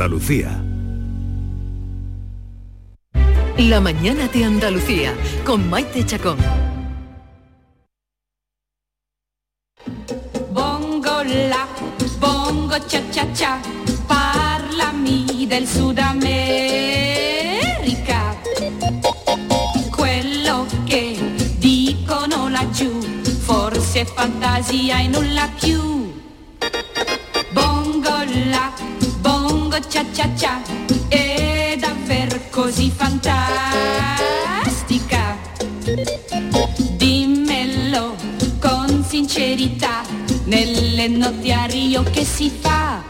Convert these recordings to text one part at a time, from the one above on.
Andalucía. La mañana de Andalucía con Maite Chacón. Bongo la, bongo cha cha cha, parlami del Sud America. Quello che dicono laggiù, forse è fantasia e nulla più. Cha cha cha, è davvero così fantastica. Dimmelo con sincerità, nelle notti a Rio che si fa,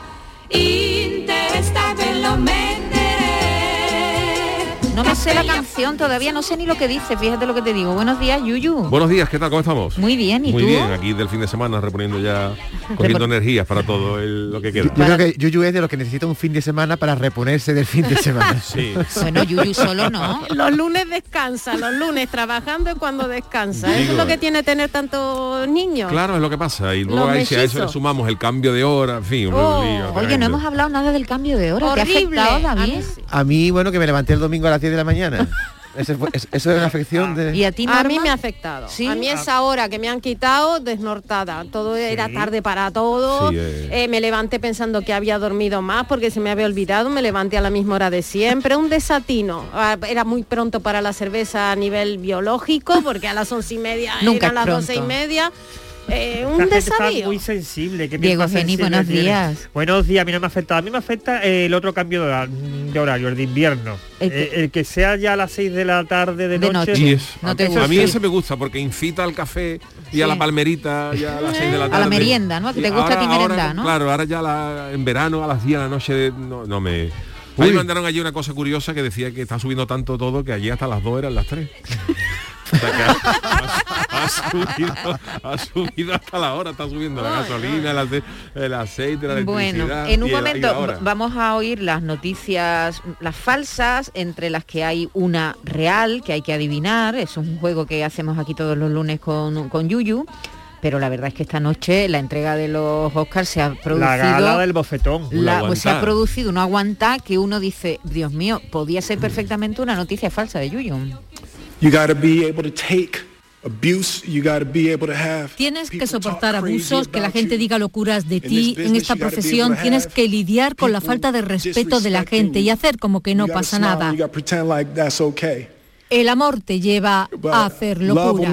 in testa ve lo mettere. No me sé la canción todavía, no sé ni lo que dice, fíjate lo que te digo. Buenos días, Yuyu. Buenos días, ¿qué tal? ¿Cómo estamos? Muy bien, ¿y Muy tú? bien, aquí del fin de semana reponiendo ya, cogiendo energías para todo el- lo que queda. Yo creo que Yuyu es de los que necesita un fin de semana para reponerse del fin de semana. Sí. Bueno, Yuyu solo no. Los lunes descansa, los lunes trabajando es cuando descansa. Eso es lo que tiene tener tantos niños. Claro, es lo que pasa. Y luego ahí, si a eso le sumamos el cambio de hora, en fin, Oh, lío Oye, no hemos hablado nada del cambio de hora. ¿Te ha Horrible. afectado, A David? mí sí. A mí, bueno, que me levanté el domingo a las 10 de la mañana. Es- eso es una afección de... ¿Y a ti, A mí me ha afectado. ¿Sí? A mí esa hora que me han quitado, desnortada. Todo era tarde para todo. Sí, eh. Eh, me levanté pensando que había dormido más porque se me había olvidado. Me levanté a la misma hora de siempre. Un desatino. Ah, Era muy pronto para la cerveza a nivel biológico porque a las once y media Nunca eran las doce y media. Eh, La un gente está desavío. muy sensible. ¿qué Diego sensible buenos tiene? días. Buenos días, a mí no me afecta. A mí me afecta eh, el otro cambio de, hora- de horario, el de invierno. El que- que, el que sea ya a las 6 de la tarde de, De noche. noche. Y es- No te a mí ese me gusta porque incita al café y a la palmerita y a las seis de la A la tarde. merienda, ¿no? Que te gusta a ti ahora- ahora, merendar, ¿no? Claro, ahora ya la- en verano a las 10 de la noche no, no me... A me mandaron allí una cosa curiosa que decía que está subiendo tanto todo que allí hasta las 2 eran las 3. Ha, subido, ha subido hasta la hora, está subiendo la gasolina, el, ace- el aceite, la Bueno, electricidad. en un el- momento vamos a oír las noticias, las falsas, entre las que hay una real que hay que adivinar. Es un juego que hacemos aquí todos los lunes con, con Yuyu. Pero la verdad es que esta noche la entrega de los Oscars se ha producido. La gala del bofetón. la- pues se ha producido una aguanta que uno dice, Dios mío, podía ser perfectamente una noticia falsa de Yuyu. You got to be able to take abuse. You got to be able to have. Tienes que soportar abusos, que la gente diga locuras de ti en esta profesión. Tienes que lidiar con la falta de respeto de la gente y hacer como que no pasa nada. El amor te lleva a hacer locuras.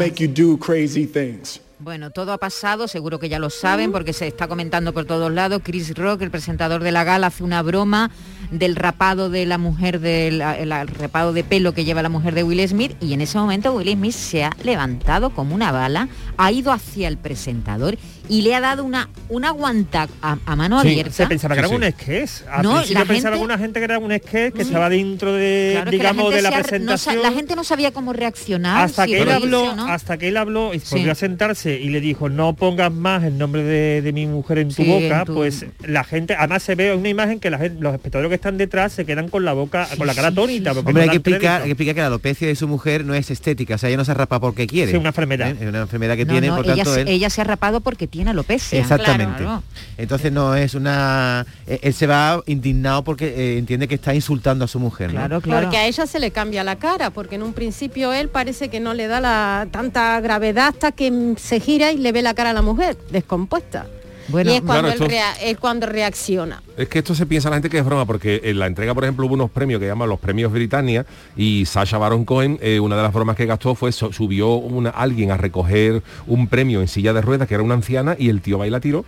Bueno, todo ha pasado, seguro que ya lo saben porque se está comentando por todos lados. Chris Rock, el presentador de la gala, hace una broma del rapado de la mujer, del el rapado de pelo que lleva la mujer de Will Smith y en ese momento Will Smith se ha levantado como una bala, ha ido hacia el presentador y le ha dado una, una guanta a, a mano Sí, abierta. se pensaba que Sí, era sí. un sketch. Al No, la pensaba gente- alguna gente que era un sketch que estaba dentro de, Claro, la digamos, gente de la no presentación. la gente no sabía cómo reaccionar. hasta si que él habló, o no. hasta que él habló y Sí. volvió a sentarse y le dijo no pongas más el nombre de, de mi mujer en tu Sí, boca, en tu- pues la gente, además se ve una imagen que la gente- los espectadores que están detrás se quedan con la boca, con la cara tónita. porque Hombre, hay que, explicar, hay que explicar que la alopecia de su mujer no es estética, o sea, ella no se rapa porque quiere. Sí, una enfermedad. ¿Eh? Es una enfermedad que No, tiene, no, por ella, tanto, se- él... ella se ha rapado porque tiene alopecia. Exactamente. Claro. Entonces no es una... eh, Él se va indignado porque eh, entiende que está insultando a su mujer. ¿no? Claro, claro. Porque a ella se le cambia la cara, porque en un principio él parece que no le da la tanta gravedad hasta que mm, se gira y le ve la cara a la mujer, descompuesta. Bueno, y es cuando, Claro, rea- es cuando reacciona. Es que esto se piensa la gente que es broma, porque en la entrega, por ejemplo, hubo unos premios que llaman los premios Britannia y Sasha Baron Cohen, eh, una de las bromas que gastó fue subió una, alguien a recoger un premio en silla de ruedas, que era una anciana, y el tío va y la tiró.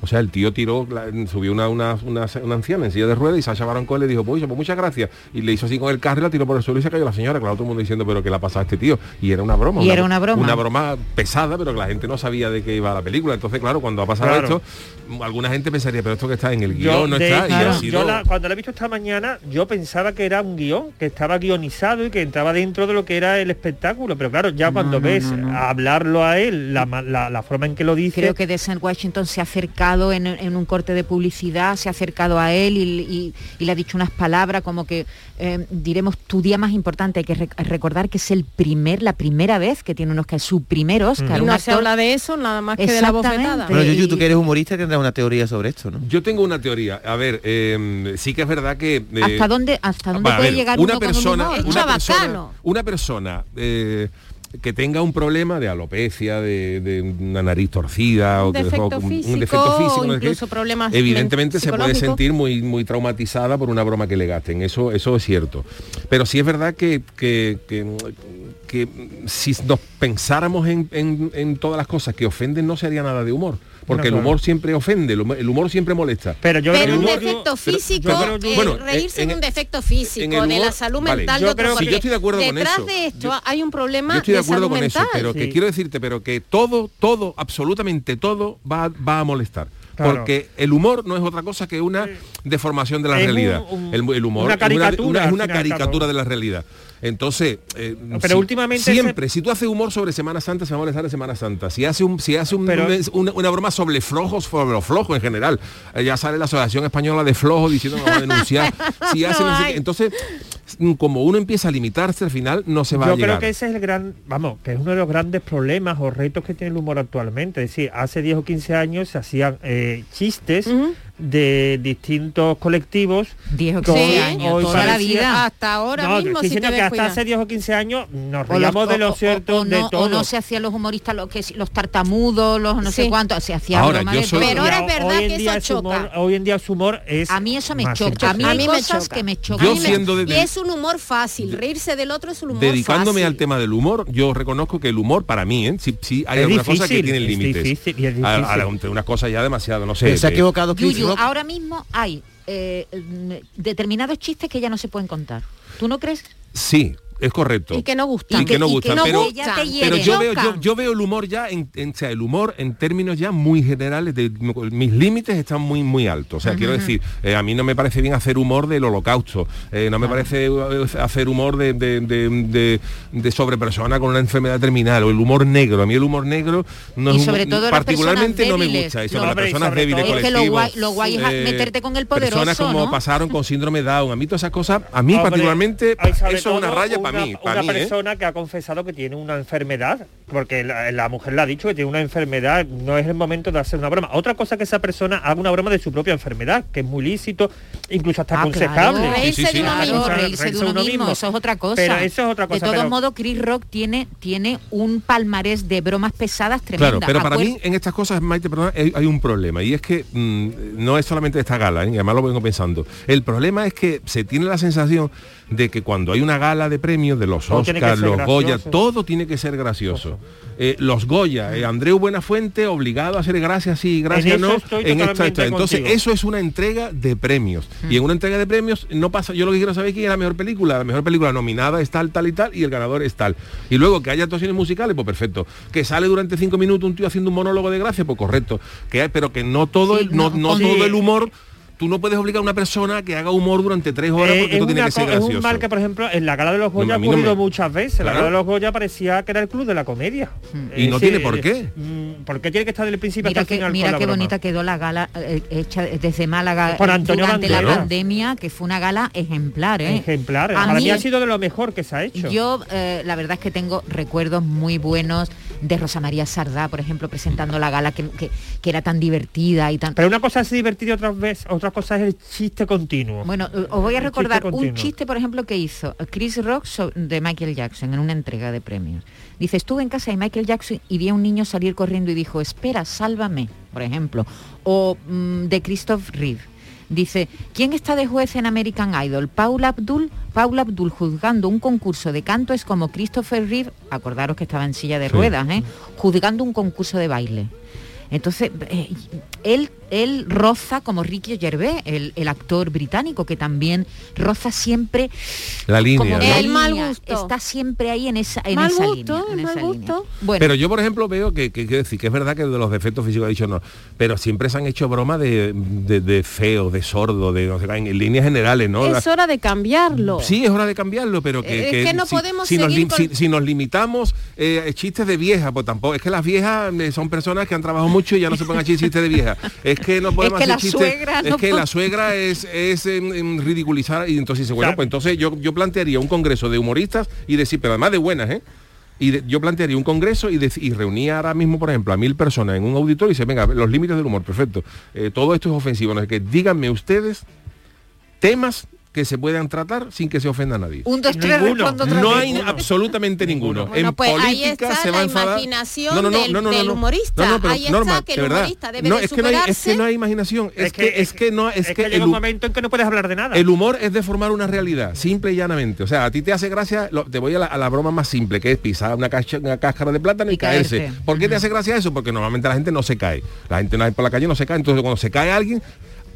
O sea, el tío tiró, la- subió una, una, una- una anciana en silla de ruedas y Sasha Baron Cohen le dijo, pues, pues muchas gracias. Y le hizo así con el carro y la tiró por el suelo y se cayó la señora. Claro, todo el mundo diciendo, pero ¿qué le ha pasado a este tío? Y era una broma. Y era una broma. Una broma pesada, pero que la gente no sabía de qué iba la película. Entonces, claro, cuando ha pasado Claro. esto, alguna gente pensaría, pero esto que está en el Yo, guion no de está. y hecho, ha sido- yo la- cuando lo he visto esta mañana, yo pensaba que era un guion, que estaba guionizado y que entraba dentro de lo que era el espectáculo. Pero claro, ya cuando no, ves no, no. hablarlo a él, la, ma- la- la forma en que lo dice, Creo que Descent Washington se ha acercado en, en un corte de publicidad, se ha acercado a él y, y- y le ha dicho unas palabras como que eh, diremos tu día más importante. Hay que rec- recordar que es el primer, la primera vez que tiene un Oscar, su primer Oscar. Y un no se actor- habla de eso, nada más que de la bofetada. Bueno, Yuyu, tú que eres humorista tendrás una teoría sobre esto, ¿no? Yo tengo una teoría. A ver, eh, sí que es verdad que... eh, ¿Hasta dónde, hasta dónde puede ver, llegar una uno con un persona, humor? Es una persona, una persona eh, que tenga un problema de alopecia, de, de una nariz torcida Un o que- defecto un físico, defecto físico, o problemas evidentemente se puede sentir muy muy traumatizada por una broma que le gasten. Eso eso es cierto. Pero sí es verdad que que, que- que si nos pensáramos en, en- en todas las cosas que ofenden no sería nada de humor. Porque No, el claro. humor siempre ofende, el humor, el humor siempre molesta. Pero yo Pero un que- defecto físico, pero- eh, bueno, reírse en- de un en- defecto en físico, el de la salud vale, mental yo creo que- yo estoy de acuerdo con detrás eso. de esto Yo- hay un problema Yo estoy de de acuerdo salud con mental. eso, pero que Sí. quiero decirte, pero que todo, todo, absolutamente todo va, va a molestar. Claro. Porque el humor no es otra cosa que una deformación de la Es realidad. un- un- el, el humor una es una, caricatura, una- es una caricatura de la realidad. Entonces, eh, Pero si- últimamente siempre, si tú haces humor sobre Semana Santa, se va a molestar de Semana Santa. Si hace un, si hace un- Pero- un- una, una broma sobre flojos, sobre los flojos en general, eh, ya sale la Asociación Española de Flojos diciendo que va a denunciar. si hace No no entonces, mm, como uno empieza a limitarse, al final no se va Yo a llegar. creo que ese es el gran, vamos, que es uno de los grandes problemas o retos que tiene el humor actualmente. Es decir, hace 10 o 15 años se hacían eh, chistes. De distintos colectivos. 10 o con- 15 Sí, años, toda la vida. Hasta ahora No, mismo, estoy si te que hasta hace 10 o 15 años nos O los- reíamos de lo o- cierto o de no, todo. o no se hacían los humoristas lo que los tartamudos, los no sé cuántos, se hacía Ahora, yo soy-. Pero ahora es verdad hoy en que día eso humor- choca. hoy en día su humor es a mí eso me choca. A mí A hay mí me cosas choca. que me A chocan. Yo siendo de- y es un humor fácil, reírse del otro es un humor Dedicándome fácil. al tema del humor, yo reconozco que el humor para mí, ¿eh? sí, sí hay Es algunas cosas que tienen es límites. unas cosas ya demasiado, no sé. Se ha equivocado Ahora mismo hay eh, determinados chistes que ya no se pueden contar. ¿Tú no crees? Sí, es correcto. Y que no gustan. Y que no no pero- Pero yo veo, yo, veo el humor ya, en, en- o sea, el humor en términos ya muy generales, de, mis límites están muy muy altos. O sea, quiero decir, eh, a mí no me parece bien hacer humor del holocausto, eh, no me parece eh, hacer humor de, de, de- de- de sobre persona con una enfermedad terminal, o el humor negro. A mí el humor negro no Y es sobre humor- todo particularmente no me gusta. Y sobre las personas débiles Es que lo guay, lo guay es eh, meterte con el poderoso, Personas como ¿no? pasaron con síndrome Down. A mí todas esas cosas, a mí Hombre, particularmente, eso es una raya para mí. Para una mí, ¿eh? persona que ha confesado que tiene una enfermedad, porque la, la mujer le ha dicho que tiene una enfermedad, no es el momento de hacer una broma. Otra cosa que esa persona haga una broma de su propia enfermedad, que es muy lícito, incluso hasta Ah, aconsejable. claro. Reírse Sí, sí, de uno sí. mismo. Claro, reírse de uno mismo, eso es otra cosa. Pero eso es otra cosa, De todos pero- modos, Chris Rock tiene, tiene un palmarés de bromas pesadas tremenda. Claro, pero para Acuer- mí en estas cosas, Maite, perdona, hay, hay un problema y es que mm, no es solamente esta gala, ¿eh? y además lo vengo pensando. El problema es que se tiene la sensación de que cuando hay una gala de premios de los Oscars, los Goya, gracioso. todo tiene que ser gracioso. Eh, los Goya, eh, Andreu Buenafuente obligado a hacer gracias sí, gracias no, en esta, esta. Entonces contigo. eso es una entrega de premios y en una entrega de premios no pasa. Yo lo que quiero saber es quién es la mejor película. La mejor película nominada es tal, tal y tal y el ganador es tal. Y luego que haya actuaciones musicales, pues perfecto. Que sale durante cinco minutos un tío haciendo un monólogo de gracia, pues correcto. Que hay, pero que no todo Sí, el, no, no, todo el humor. Tú no puedes obligar a una persona que haga humor durante tres horas Eh, porque es, esto tiene una que ser co- es gracioso. un mal que, por ejemplo, en la gala de los Goya ha no ocurrido me- muchas veces. La Claro. gala de los Goya parecía que era el club de la comedia. Y Es no tiene por qué. eh, mm, ¿Por qué tiene que estar desde el principio Mira hasta el final mira la qué broma? bonita quedó la gala eh, hecha desde Málaga Por eh, Antonio durante la pandemia, que fue una gala ejemplar. ¿eh? Ejemplar. A Para mí mí- ha sido de lo mejor que se ha hecho. Yo, eh, la verdad es que tengo recuerdos muy buenos de Rosa María Sardá, por ejemplo, presentando la gala que, que- que era tan divertida y tan... Pero una cosa es divertida otra vez, otra cosa es el chiste continuo. Bueno, eh, os voy a recordar chiste un chiste, por ejemplo, que hizo Chris Rock de Michael Jackson en una entrega de premios. Dice, estuve en casa de Michael Jackson y vi a un niño salir corriendo y dijo, espera, sálvame, por ejemplo. O mm, de Christoph Reeve. Dice, ¿quién está de juez en American Idol? Paula Abdul. Paula Abdul juzgando un concurso de canto es como Christopher Reeve, acordaros que estaba en silla de Sí. ruedas, ¿eh? juzgando un concurso de baile. Entonces, eh, él, él roza como Ricky Gervais, el, el actor británico, que también roza siempre La línea. como ¿no? la El mal gusto. Está siempre ahí en esa, en Mal esa gusto, línea. en mal esa gusto. línea. Bueno, Pero yo, por ejemplo, veo que, que, quiero decir, que es verdad que de los defectos físicos ha dicho no, pero siempre se han hecho bromas de, de, de feo, de sordo, de no sé, en, en líneas generales, ¿no? Es hora de cambiarlo. Sí, es hora de cambiarlo, pero que, Es que no podemos si, nos, con- si- si nos limitamos eh, chistes de viejas, pues tampoco, es que las viejas eh, son personas que han trabajado mucho y ya no se pongan chistes de vieja. Es que no podemos que hacer chistes. es que la suegra es, es ridiculizar y entonces dice, bueno, Claro. pues entonces yo, yo plantearía un congreso de humoristas y decir, pero además de buenas, ¿eh? Y de- yo plantearía un congreso y, dec- y reunía ahora mismo, por ejemplo, a mil personas en un auditorio y dice, venga, los límites del humor, perfecto. Eh, todo esto es ofensivo, no sé qué. Díganme ustedes temas que se puedan tratar sin que se ofenda a nadie. Un, dos, tres, Ninguno. No hay absolutamente ninguno. Bueno, en pues ahí política está se va a la imaginación del- del humorista. No, no, pero, Ahí está Norma, que el humorista debe no, de es que no hay, es que no hay imaginación. Es, que, es que no es, es que, llega el, un momento en que no puedes hablar de nada. el humor es deformar una realidad, simple y llanamente. O sea, a ti te hace gracia, lo- te voy a la, a la broma más simple, que es pisar una, cacha- una cáscara de plátano y, Y caerse. caerse. ¿Por qué te hace gracia eso? Porque normalmente la gente no se cae. La gente no por la calle no se cae. Entonces cuando se cae alguien,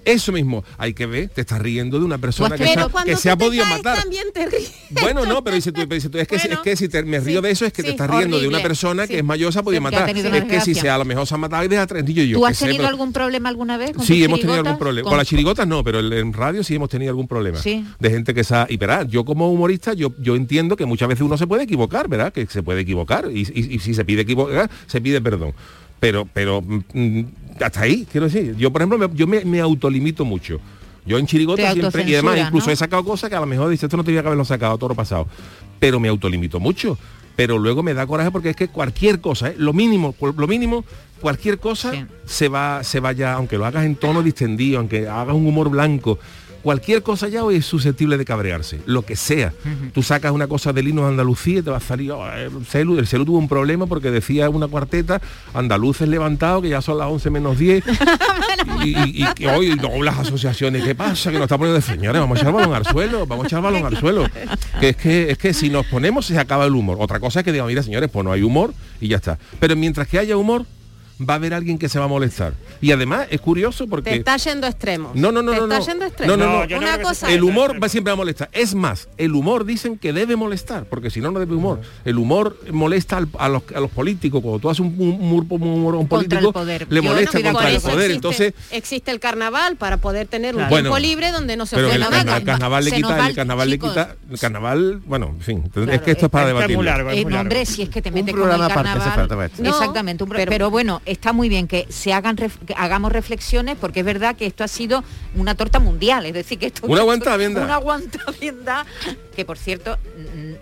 eso mismo, hay que ver, te estás riendo de una persona que, se, Pero ha- cuando que se ha podido caes, matar. también te ríes. Bueno, no, pero dice tú, pero dice tú, es, que, Bueno, es que si te- me río sí, de eso es que sí, te estás riendo de una persona sí. que es mayor se ha podido ha matar. Es que si se a lo mejor se ha matado y deja trentillo yo. ¿Tú has tenido algún problema alguna vez con Sí, hemos tenido algún problema. Con- Con las chirigotas no, pero en radio sí hemos tenido algún problema. Sí. De gente que se ha... Y verá, yo como humorista, yo, yo entiendo que muchas veces uno se puede equivocar, ¿verdad? Que se puede equivocar. Y, y- y si se pide equivocar, se pide perdón. Pero, pero mm, hasta ahí, quiero decir. Yo, por ejemplo, me- yo me, me autolimito mucho. Yo en Te chirigotas siempre, y además incluso ¿no? he sacado cosas que a lo mejor dice esto no tenía que haberlo sacado todo lo pasado. Pero me autolimito mucho. Pero luego me da coraje porque es que cualquier cosa, ¿eh? lo mínimo, lo mínimo, cualquier cosa Sí. se va, se vaya, aunque lo hagas en tono distendido, aunque hagas un humor blanco, cualquier cosa ya hoy es susceptible de cabrearse, lo que sea. Tú sacas una cosa de Andalucía y te va a salir, oh, el celu, el celu tuvo un problema porque decía una cuarteta, andaluces levantados, que ya son las 11 menos 10, y, y- y que hoy no, las asociaciones, ¿qué pasa? Que nos está poniendo de señores, vamos a echar balón al suelo, vamos a echar balón al suelo. Que es que, es que si nos ponemos se acaba el humor. Otra cosa es que digan, mira señores, pues no hay humor y ya está. Pero mientras que haya humor, va a haber alguien que se va a molestar. Y además es curioso porque... Te está yendo a extremos. No, no, no, Te no, está no. yendo a extremos. No, no, no. No, no Una cosa El humor va siempre a molestar. Es más, el humor dicen que debe molestar, porque si no, no debe humor. El humor molesta al- a, los, a los políticos. Cuando tú haces un, humor, un humor un político, poder. le no molesta de contra el poder. existe, Entonces, existe el carnaval para poder tener un Claro. tiempo Bueno, libre donde no se pero el, carna- el carnaval le Se quita, el carnaval le quita, el carnaval, bueno, en fin, es Claro, que esto es para es es muy debatir. largo, es Eh, muy no, hombre, si es que te Un metes con el aparte carnaval. No, Exactamente, un pero- pero, bueno, está muy bien que se hagan que hagamos reflexiones porque es verdad que esto ha sido una torta mundial, es decir, que esto Una que por cierto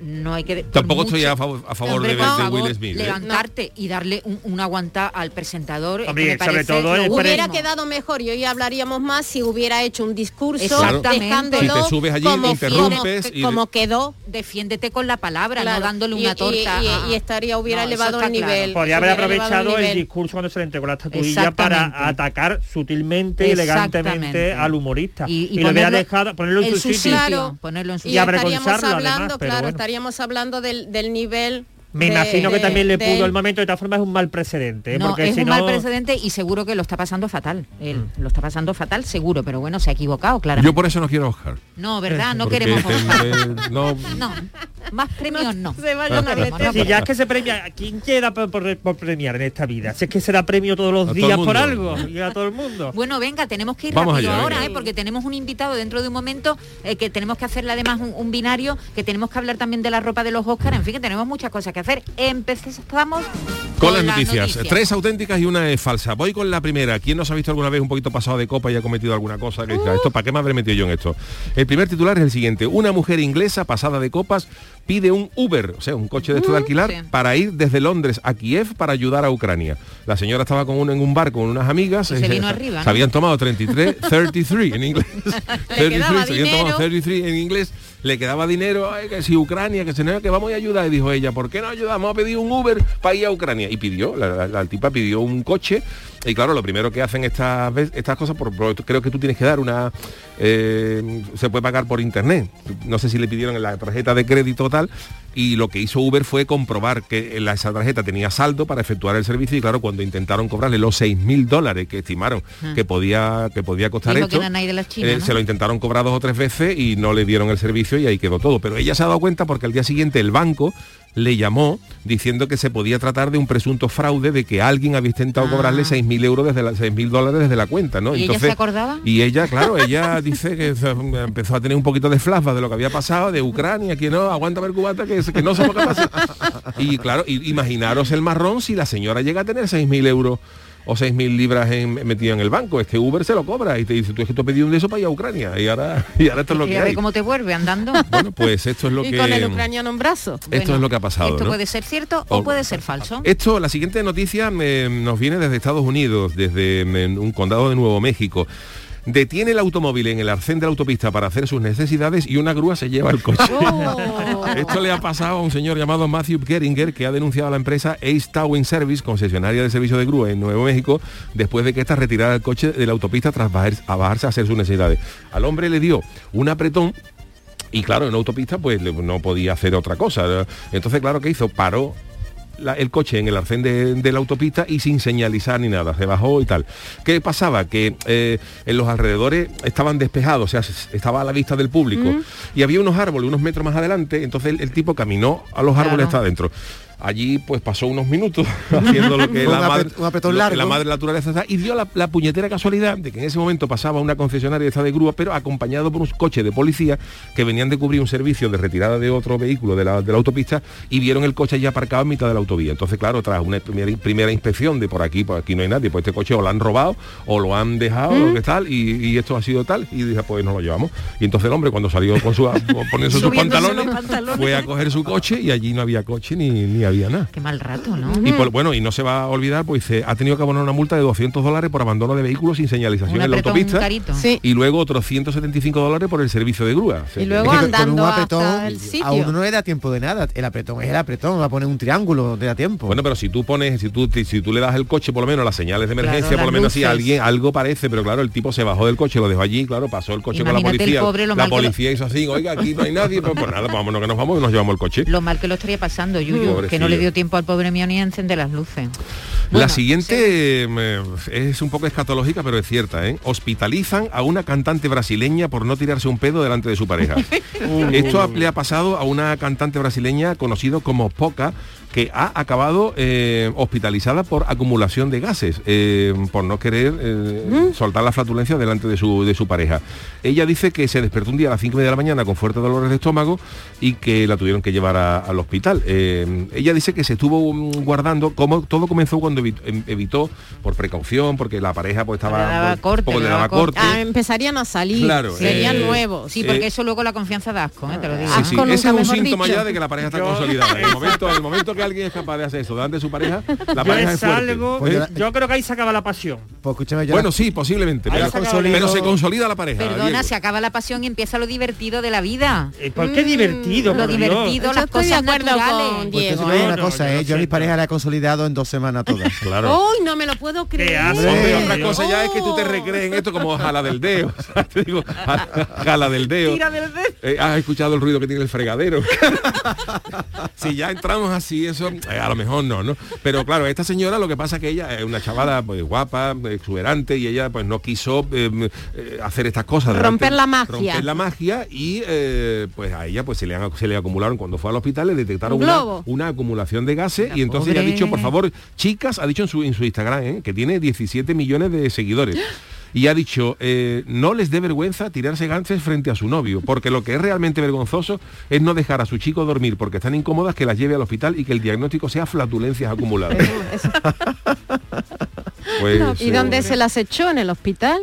no hay que Tampoco estoy a favor, a favor Hombre, de, Will Smith. ¿eh? levantarte y darle un, una aguanta al presentador es que Hombre, me sobre parece todo Hubiera quedado mejor y hoy hablaríamos más si hubiera hecho un discurso Exactamente. dejándolo Si te subes allí, como, interrumpes como- y- como quedó defiéndete con la palabra, Claro, no dándole una y- torta. y- estaría- hubiera No, elevado el claro. nivel. Podría haber el aprovechado el discurso cuando se le entregó la estatuilla para atacar sutilmente y elegantemente al humorista. Y- y lo hubiera dejado, ponerlo en, su sitio. Claro. ponerlo en su Y, Y estaríamos hablando, además, claro, bueno. estaríamos hablando del, del nivel. Me de- imagino que de- también le pudo el momento, de todas formas es un mal precedente. ¿eh? No, porque es si un no, mal precedente y seguro que lo está pasando fatal. Él lo está pasando fatal, seguro, pero bueno, se ha equivocado, claro. Yo por eso no quiero Oscar. No, ¿verdad? No porque queremos Oscar. no, No, más premios no. Se vayan a meter. Si ya es que se premia, ¿a quién queda por, por- por premiar en esta vida? Si es que se da premio todos los A días por algo y a todo el mundo. Bueno, venga, tenemos que ir Vamos rápido allá, ahora, venga. ¿eh? porque tenemos un invitado dentro de un momento eh, que tenemos que hacerle además un, un binario, que tenemos que hablar también de la ropa de los Óscar, en fin, que tenemos muchas cosas que hacer. Empezamos Con las noticias. Tres auténticas y una es falsa. Voy con la primera. ¿Quién nos ha visto alguna vez un poquito pasado de copa y ha cometido alguna cosa? Que diga, ¿esto para qué me habré metido yo en esto? El primer titular es el siguiente. Una mujer inglesa pasada de copas pide un Uber, o sea, un coche de esto de alquilar, sí. para ir desde Londres a Kiev para ayudar a Ucrania. La señora estaba con uno en un bar con unas amigas. Y se eh, vino arriba, Se ¿no? habían tomado 33, 33 en inglés. 33, quedaba se habían tomado dinero. 33 en inglés. Le quedaba dinero, ay, que si Ucrania, que se no, que vamos a ayudar. Y dijo ella, ¿por qué no ayudamos a pedir un Uber para ir a Ucrania? Y pidió, la, la- tipa pidió un coche. Y claro, lo primero que hacen estas estas cosas, por, por- creo que tú tienes que dar una... eh, se puede pagar por internet. No sé si le pidieron en la tarjeta de crédito tal. Y lo que hizo Uber fue comprobar que la- esa tarjeta tenía saldo para efectuar el servicio. Y claro, cuando intentaron cobrarle los 6 mil dólares que estimaron que podía que podía costar Dijo esto, eh, ¿no? se lo intentaron cobrar dos o tres veces y no le dieron el servicio y ahí quedó todo. Pero ella se ha dado cuenta porque al día siguiente el banco le llamó diciendo que se podía tratar de un presunto fraude de que alguien había intentado Ah. cobrarle 6.000 euros desde la 6.000 dólares desde la cuenta, ¿no? ¿Y ella se acordaba? Y ella, claro, ella dice que empezó a tener un poquito de flashback de lo que había pasado, de Ucrania, que no, aguanta ver cubata, que, que no somos capaces. Y claro, y- imaginaros el marrón si la señora llega a tener 6.000 euros o 6.000 libras en, metido en el banco. Es que Uber se lo cobra y te dice, tú es que tú has pedido un de eso para ir a Ucrania y ahora, y ahora esto es lo Y que a ver hay. cómo te vuelve andando. Bueno, pues esto es lo y que... con el ucraniano en brazos. Esto es lo que ha pasado. Esto ¿no? puede ser cierto o O- puede ser falso. Esto, la siguiente noticia eh, nos viene desde Estados Unidos, desde eh, un condado de Nuevo México. Detiene el automóvil en el arcén de la autopista para hacer sus necesidades y una grúa se lleva el coche. Oh. Esto le ha pasado a un señor llamado Matthew Geringer que ha denunciado a la empresa Ace Towing Service, concesionaria de servicio de grúa en Nuevo México, después de que ésta retirara el coche de la autopista tras a bajarse a hacer sus necesidades. Al hombre le dio un apretón y claro, en autopista pues no podía hacer otra cosa. Entonces, claro, ¿qué hizo? Paró la- el coche en el arcén de, de la autopista y sin señalizar ni nada, se bajó y tal. ¿Qué pasaba? Que eh, en los alrededores estaban despejados, o sea, se- estaba a la vista del público y había unos árboles unos metros más adelante, entonces el, el tipo caminó a los árboles hasta adentro. Allí pues pasó unos minutos haciendo lo que la madre, apret- un apretón lo que largo. la madre naturaleza está, y dio la, la puñetera casualidad de que en ese momento pasaba una concesionaria esta de grúa, pero acompañado por un coche de policía que venían de cubrir un servicio de retirada de otro vehículo de la, de la autopista y vieron el coche ya aparcado en mitad de la autovía. Entonces, claro, tras una primera, primera inspección de por aquí, por aquí no hay nadie, pues este coche o lo han robado o lo han dejado, o que tal, y, y esto ha sido tal, y dije, pues nos lo llevamos. Y entonces el hombre cuando salió con su poniendo sus pantalones. fue a coger su coche y allí no había coche ni, ni había nada. Qué mal rato, ¿no? Y por- bueno, y no se va a olvidar, pues dice, ha tenido que abonar una multa de 200 dólares por abandono de vehículos sin señalización Un en la autopista. Sí. Y luego otros 175 dólares por el servicio de grúa. Y luego Es que con andando un hasta apretón el a sitio. uno no le da tiempo de nada. El apretón es el apretón, va a poner un triángulo, te da tiempo. Bueno, pero si tú pones, si tú, si tú le das el coche, por lo menos las señales de emergencia, Claro, por lo menos si alguien, algo parece, pero claro, el tipo se bajó del coche, lo dejó allí, claro, pasó el coche con la Imagínate el policía. pobre, lo la mal que lo- policía hizo así, oiga, aquí no hay nadie, pues, pues nada, vámonos que nos vamos y nos llevamos el coche. Lo mal que lo estaría pasando, Yuyu, que no le dio tiempo al pobre mío ni a encender las luces. la siguiente es un poco escatológica, pero es cierta. ¿eh? Hospitalizan a una cantante brasileña por no tirarse un pedo delante de su pareja. Esto le ha pasado a una cantante brasileña conocido como Poca, que ha acabado eh, hospitalizada por acumulación de gases, eh, por no querer eh, soltar la flatulencia delante de su, de su pareja. Ella dice que se despertó un día a las 5 de la mañana con fuertes dolores de estómago y que la tuvieron que llevar a- al hospital. Eh, ella dice que se estuvo mm, guardando, como todo comenzó cuando evitó, em- evitó, por precaución, porque la pareja pues estaba Le daba pues, corte, poco le le daba daba corte. Ah, empezarían a salir. Claro, Serían eh, nuevos. Sí, porque Eh, eso luego la confianza da asco, ¿eh? te lo digo. Sí, sí, Asco ese es un síntoma dicho. ya de que la pareja está Yo- consolidada. En el momento, en el momento que alguien es capaz de hacer eso delante de su pareja, la Yo pareja es fuerte. salgo, Pues ¿eh? yo creo que ahí se acaba la pasión. Pues Bueno, sí, posiblemente. Pero, se pero consolida la pareja. Perdona, Diego. se acaba la pasión y empieza lo divertido de la vida. ¿Por qué divertido? Lo por Dios? divertido, Yo las cosas naturales. con te Diego, digo una No, cosa, yo ¿eh? yo a mi pareja la he consolidado en dos semanas todas. Claro. ¡Uy, no me lo puedo creer! Hombre, otra cosa ya es que tú te recrees en esto como jala del dedo. O sea, te digo, ja- jala del dedo. Eh, ¿Has escuchado el ruido que tiene el fregadero? si ya entramos así, eso eh, a lo mejor no, ¿no? Pero claro, esta señora lo que pasa es que ella es una chavala pues guapa, exuberante y ella pues no quiso eh, eh, hacer estas cosas. Romper la magia. Romper la magia y eh, pues a ella pues se le, han- se le acumularon cuando fue al hospital le detectaron Un una, globo. una acumulación de gases La y entonces ha dicho, por favor, chicas, ha dicho en su, en su Instagram, ¿eh? que tiene 17 millones de seguidores. Y ha dicho, eh, no les dé vergüenza tirarse ganses frente a su novio, porque lo que es realmente vergonzoso es no dejar a su chico dormir porque están incómodas, que las lleve al hospital y que el diagnóstico sea flatulencias acumuladas. Pues, ¿Y eh, dónde se las echó? ¿En el hospital?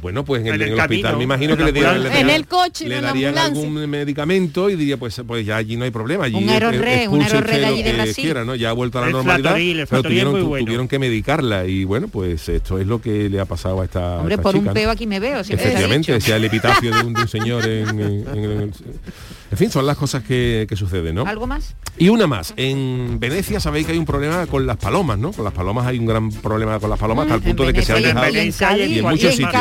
Bueno, pues en el, En el en el hospital camino, me imagino que le dieran, le En el coche, le darían algún medicamento y diría pues pues ya allí no hay problema allí Un aerorre, un expulse aerorre de usted allí de lo que Brasil. quiera, ¿no? ya ha vuelto a la El normalidad Flatoril, pero tuvieron, muy tu- bueno. tuvieron que medicarla y bueno pues esto es lo que le ha pasado a esta, Hombre, esta por un peo aquí me veo. ha Efectivamente, decía el epitafio de un, de un señor en, en- en- fin, son las cosas que, que suceden, ¿no? ¿Algo más? Y una más, en Venecia sabéis que hay un problema con las palomas, ¿no? Con las palomas hay un gran problema con las palomas hasta el Mm, punto de que se han dejado en Cádiz, y en muchos sitios.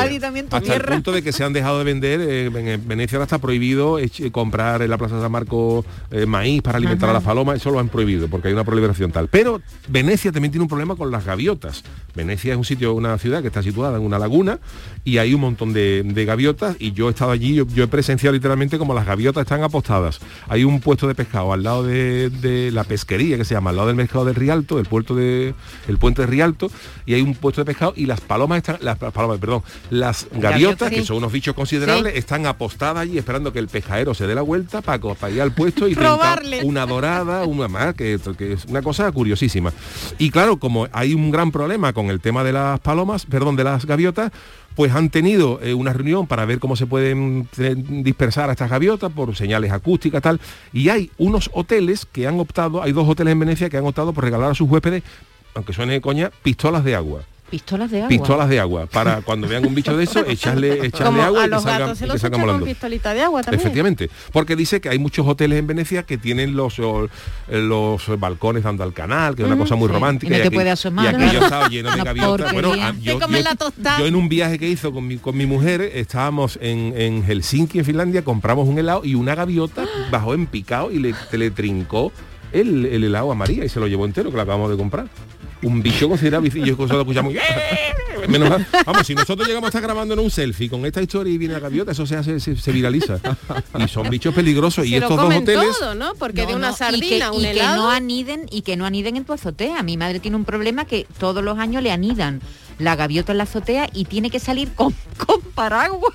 Hasta el punto de que se han dejado de vender, eh, en en Venecia ahora está prohibido eh, comprar en la Plaza San Marcos eh, maíz para alimentar a las palomas, eso lo han prohibido porque hay una proliferación tal. Pero Venecia también tiene un problema con las gaviotas. Venecia es un sitio, una ciudad que está situada en una laguna y hay un montón de, de gaviotas y yo he estado allí, yo, yo he presenciado literalmente como las gaviotas están Hay un puesto de pescado al lado de, de la pesquería que se llama, al lado del mercado del Rialto, del puerto de el puente de Rialto, y hay un puesto de pescado y las palomas están, las palomas, perdón, las gaviotas, que son unos bichos considerables, están apostadas allí esperando que el pescadero se dé la vuelta para, para ir al puesto y Robarle. una dorada, una más, que, que es una cosa curiosísima. Y claro, como hay un gran problema con el tema de las palomas, perdón, de las gaviotas, pues han tenido eh, una reunión para ver cómo se pueden eh, dispersar a estas gaviotas por señales acústicas tal y hay unos hoteles que han optado hay dos hoteles en Venecia que han optado por regalar a sus huéspedes aunque suene de coña pistolas de agua Pistolas de agua. pistolas de agua para cuando vean un bicho de eso echarle echarle Como agua a y que los salga, gatos se que con pistolita de agua también. Efectivamente, porque dice que hay muchos hoteles en Venecia que tienen los los balcones dando al canal, que es una Ujú, cosa muy sí. romántica. Y no te aqu- puede asomar, Y aquello ¿no? estaba lleno de gaviotas. Bueno, ah, yo, yo- yo en un viaje que hizo con mi, con mi mujer, estábamos en, en Helsinki, en Finlandia, compramos un helado y una gaviota bajó en picado y le, te le trincó el, el helado a María y se lo llevó entero, que lo acabamos de comprar. Un bicho considerable y yo solo escuchamos Menos mal. Vamos, si nosotros llegamos a estar grabando en un selfie con esta historia y viene la gaviota, eso se hace, se, se viraliza. Y son bichos peligrosos. y Se lo estos dos comen hoteles. todo, ¿no? Porque No, de una no, sardina, y que, un y que no aniden y que no aniden en tu azotea. Mi madre tiene un problema que todos los años le anidan la gaviota en la azotea y tiene que salir con, con paraguas.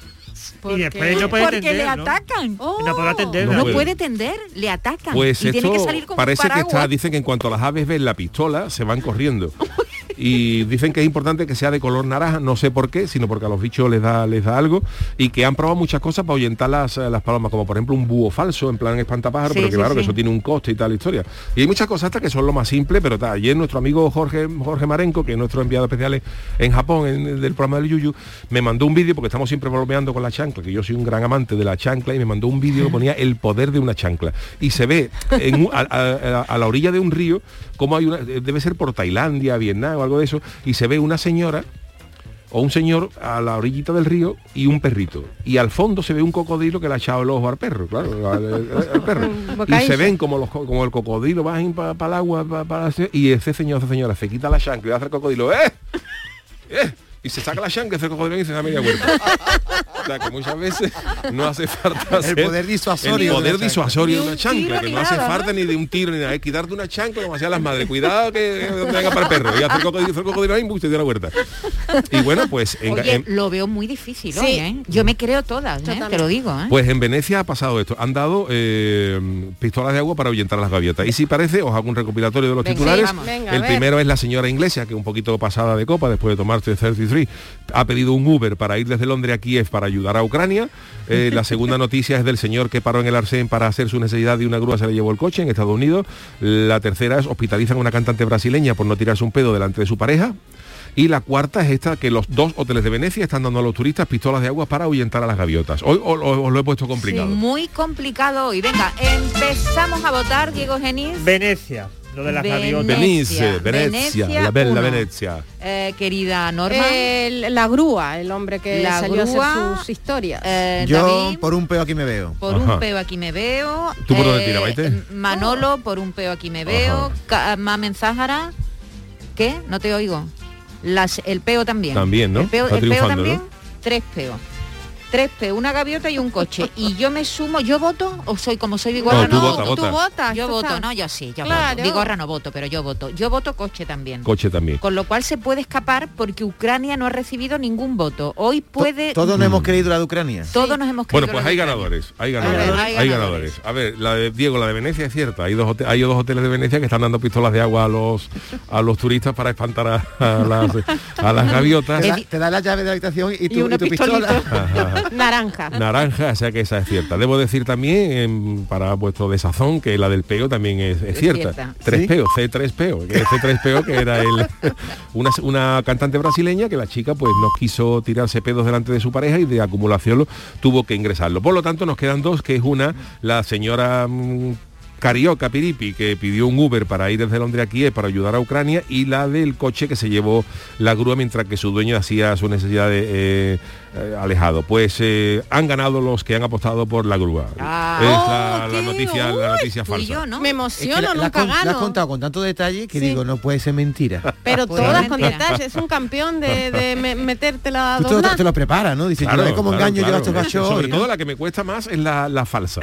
¿Por Y qué? después no puede porque tender, le ¿no? atacan. Oh. No podrá atender. No No, puede. puede. tender, le atacan. Pues y tiene que salir con un parece que está, dicen que en cuanto las aves ven la pistola, se van corriendo. Y dicen que es importante que sea de color naranja, no sé por qué, sino porque a los bichos les da, les da algo, y que han probado muchas cosas para ahuyentar las, eh, las palomas, como por ejemplo un búho falso, en plan espantapájaro, Sí, pero que sí, claro, que eso tiene un coste y tal historia. Y hay muchas cosas hasta que son lo más simple, pero tal. Ayer nuestro amigo Jorge, Jorge Marenco, que es nuestro enviado especial en- en Japón, en- del programa del Yuyu, me mandó un vídeo, porque estamos siempre bromeando con la chancla, que yo soy un gran amante de la chancla, y me mandó un vídeo que ponía el poder de una chancla. Y se ve en un- a, a- a- a la orilla de un río, como hay una, debe ser por Tailandia, Vietnam o algo de eso, y se ve una señora o un señor a la orillita del río y un perrito. Y al fondo se ve un cocodrilo que le ha echado el ojo al perro, claro, al, al- al perro. Y se ven como los co- como el cocodrilo va para el agua pa- hacer- y ese señor, esa señora se quita la chancla y hace el cocodrilo, ¡eh! ¡eh! Y se saca la chancla, hace el cocodrilo y se da media vuelta. o sea que muchas veces no hace falta El hacer poder disuasorio el de poder chancla. disuasorio de una un chancla, que no hace falta ni de un tiro ni nada, es quitarte una chancla como hacían las madres. Cuidado que venga para el perro. Y hace el cocodrilo, y te dio la vuelta. Y bueno, pues en, Oye, en- lo veo muy difícil Sí. hoy, ¿eh? Yo me creo todas, Yo ¿eh? te lo digo, ¿eh? Pues en Venecia ha pasado esto. Han dado eh, pistolas de agua para ahuyentar a las gaviotas. Y si parece, os hago un recopilatorio de los Venga, titulares. Venga, el primero es la señora inglesa, que un poquito pasada de copa después de tomarse 33. Ha pedido un Uber para ir desde Londres a Kiev para ayudar a Ucrania. Eh, la segunda noticia es del señor que paró en el Arsén para hacer su necesidad y una grúa se le llevó el coche en Estados Unidos. La tercera es hospitalizan a una cantante brasileña por no tirarse un pedo delante de su pareja. Y la cuarta es esta, que los dos hoteles de Venecia están dando a los turistas pistolas de agua para ahuyentar a las gaviotas. Hoy os, lo he puesto complicado. Sí, muy complicado hoy. Venga, empezamos a votar, Diego Genís. Venecia, lo de las Venecia. Venice, Venecia, Venecia, la bella uno. Venecia. Eh, querida Norma. El- la grúa, el hombre que La salió a grúa, hacer sus historias. eh, Yo David, por un peo aquí me veo. por Ajá. un peo aquí me veo. ¿Tú por dónde tiras, Maite? Manolo, por un peo aquí me veo. Mamen Záhara. ¿Qué? No te oigo. Las, el peo también. También, ¿no? El peo, el peo también. ¿no? Tres peos. Tres peos, una gaviota y un coche. Y yo me sumo, ¿yo voto o soy como soy Vigorra? No, tú vota, vota. tú votas. Yo voto, está- no, yo sí, yo Claro. voto. Vigorra no voto, pero yo voto. Yo voto coche también. Coche también. Con lo cual se puede escapar porque Ucrania no ha recibido ningún voto. Hoy puede... Todos nos hemos creído la de Ucrania. Todos nos hemos Bueno, creído pues la hay ganadores, hay ganadores, hay, ganadores. A ver, la de Diego, la de Venecia es cierta. Hay dos, hay dos hoteles de Venecia que están dando pistolas de agua a los a los turistas para espantar a, a las, a las gaviotas. Te da, te da la llave de la habitación y tu, Y una y tu pistola. Naranja. Naranja, o sea que esa es cierta. Debo decir también, em, para vuestro desazón, que la del peo también es, cierta. Tres peo, C3 peo, que es C3 peo, que era el, una, una cantante brasileña que la chica pues no quiso tirarse pedos delante de su pareja y de acumulación lo, tuvo que ingresarlo. Por lo tanto, nos quedan dos, que es una, la señora mm, Carioca Piripi, que pidió un Uber para ir desde Londres a Kiev para ayudar a Ucrania, y la del coche que se llevó la grúa mientras que su dueño hacía su necesidad de, eh, eh, alejado. Pues eh, han ganado los que han apostado por la grúa. Ah. es Oh, la, la qué- noticia, la noticia falsa. yo, ¿no? Me Es que emociono, la, la nunca con- la has gano. contado con tanto detalle que Sí. digo, no puede ser mentira. Pero Pues todas no, con detalles. Es un campeón de, de me- metértela a Tú te te lo preparas, ¿no? Dices, yo Claro, no sé cómo claro, engaño yo a claro. estos gachos Sobre hoy, ¿no? todo la que me cuesta más es la, la falsa.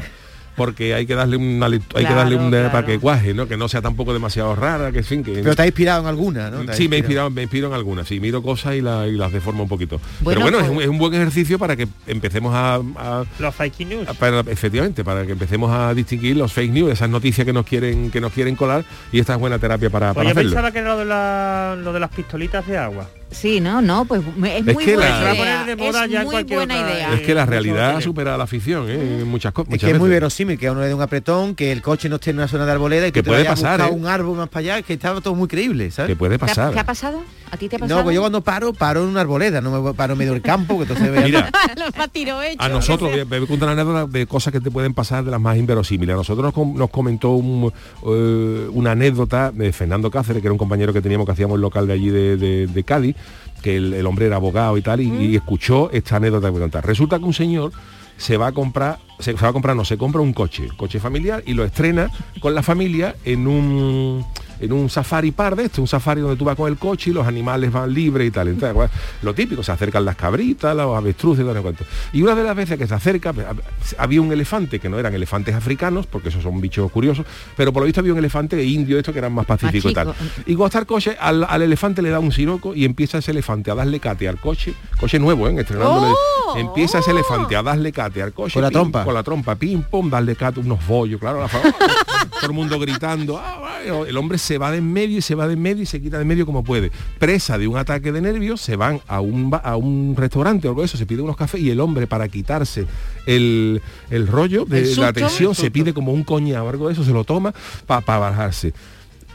Porque hay que darle una hay que darle un para que cuaje, ¿no? Que no sea tampoco demasiado rara, que fin, que Pero te ha inspirado en alguna, ¿no? Sí, me he inspirado, me inspiro en algunas, sí, miro cosas y, la- y las deformo un poquito. Bueno, Pero bueno, es, pues- un, es un buen ejercicio para que empecemos a, a- Los fake news. a- para- efectivamente, para que empecemos a distinguir los fake news, esas noticias que nos quieren, que nos quieren colar, y esta es buena terapia para, Pues para yo hacerlo. pensaba que era lo de, la- lo de las pistolitas de agua. Sí, no, no, pues me- es, Es muy que buena la- Se va a idea. poner de moda es ya en muy cualquier buena otra- idea. Es que la realidad supera la ficción, ¿eh? en muchas cosas. Es que es muy verosímil que a uno le dé un apretón, que el coche no esté en una zona de arboleda y Que que te puede vayas a pasar, ¿eh? un árbol más para allá, que estaba todo muy creíble, ¿sabes? Que puede ¿Te ha, pasar. te ha pasado? ¿A ti te ha pasado? No, pues yo cuando paro, paro en una arboleda, no me paro en medio del campo, que entonces vea- Mira, a nosotros, voy a, voy a contar una anécdota de cosas que te pueden pasar de las más inverosímiles. A nosotros nos, com- nos comentó un, eh, una anécdota de Fernando Cáceres, que era un compañero que teníamos que hacíamos el local de allí de, de- de Cádiz, que el, el hombre era abogado y tal, y, y escuchó esta anécdota que voy a contar. Resulta que un señor se va a comprar, se, se va a comprar, no, se compra un coche, coche familiar, y lo estrena con la familia en un en un safari par de esto, un safari donde tú vas con el coche y los animales van libres y tal. Entonces, bueno, lo típico, se acercan las cabritas, los avestruces, no sé cuánto. Y una de las veces que se acerca, pues, hab- había un elefante, que no eran elefantes africanos, porque esos son bichos curiosos, pero por lo visto había un elefante indio, esto que eran más pacíficos y tal. Y cuando está el coche, al, al elefante le da un siroco y empieza ese elefante a darle cate al coche, coche nuevo, ¿eh? estrenándole. ¡Oh! empieza ese elefante a darle cate al coche. Con la pim, trompa. Con la trompa, pim, pum, darle cate, unos bollos, claro, la todo el mundo gritando. "Ah, ah", el hombre se va de en medio y se va de en medio y se quita de en medio como puede. Presa de un ataque de nervios, se van a un, a un restaurante o algo de eso, se pide unos cafés y el hombre para quitarse el, el rollo de El la tensión se pide como un coñado o algo de eso, se lo toma para bajarse.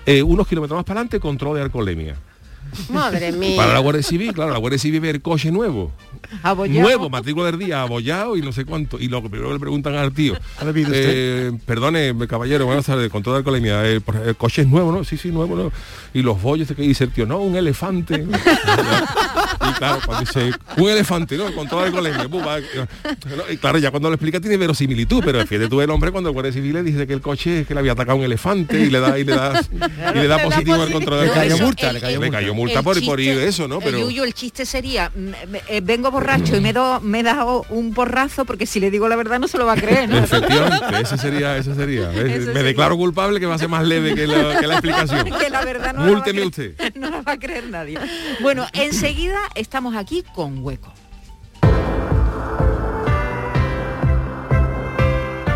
Eh, unos kilómetros más para adelante, control de alcoholemia. Madre mía. Para la Guardia Civil, claro, la Guardia Civil ve el coche nuevo. Abollado. Nuevo, matrícula del día, abollado y no sé cuánto. Y lo que primero le preguntan al tío, eh, perdone, caballero, buenas tardes, con toda alcoholemia, el, el coche es nuevo, ¿no? Sí, sí, nuevo, ¿no? Y los bollos, que dice el tío, no, un elefante. y claro, cuando dice, un elefante, ¿no? Con toda pum, va, no, y claro, ya cuando lo explica tiene verosimilitud, pero fíjate tú el hombre cuando el Guardia Civil le dice que el coche es que le había atacado un elefante y le da, y le da, y le da positivo al control de Le cayó multa, le cayó multa. por, por eso, ¿no? Pero... eh, el chiste sería, mm, me- eh, vengo borracho y me, do- me he dado un porrazo porque si le digo la verdad no se lo va a creer, ¿no? Efectivamente, ese sería, ese sería. ¿ves? Eso Me sería. declaro culpable que va a ser más leve que la, que la explicación. que la verdad no la va a Múlteme creer- usted. No la va a creer nadie. Bueno, enseguida estamos aquí con hueco.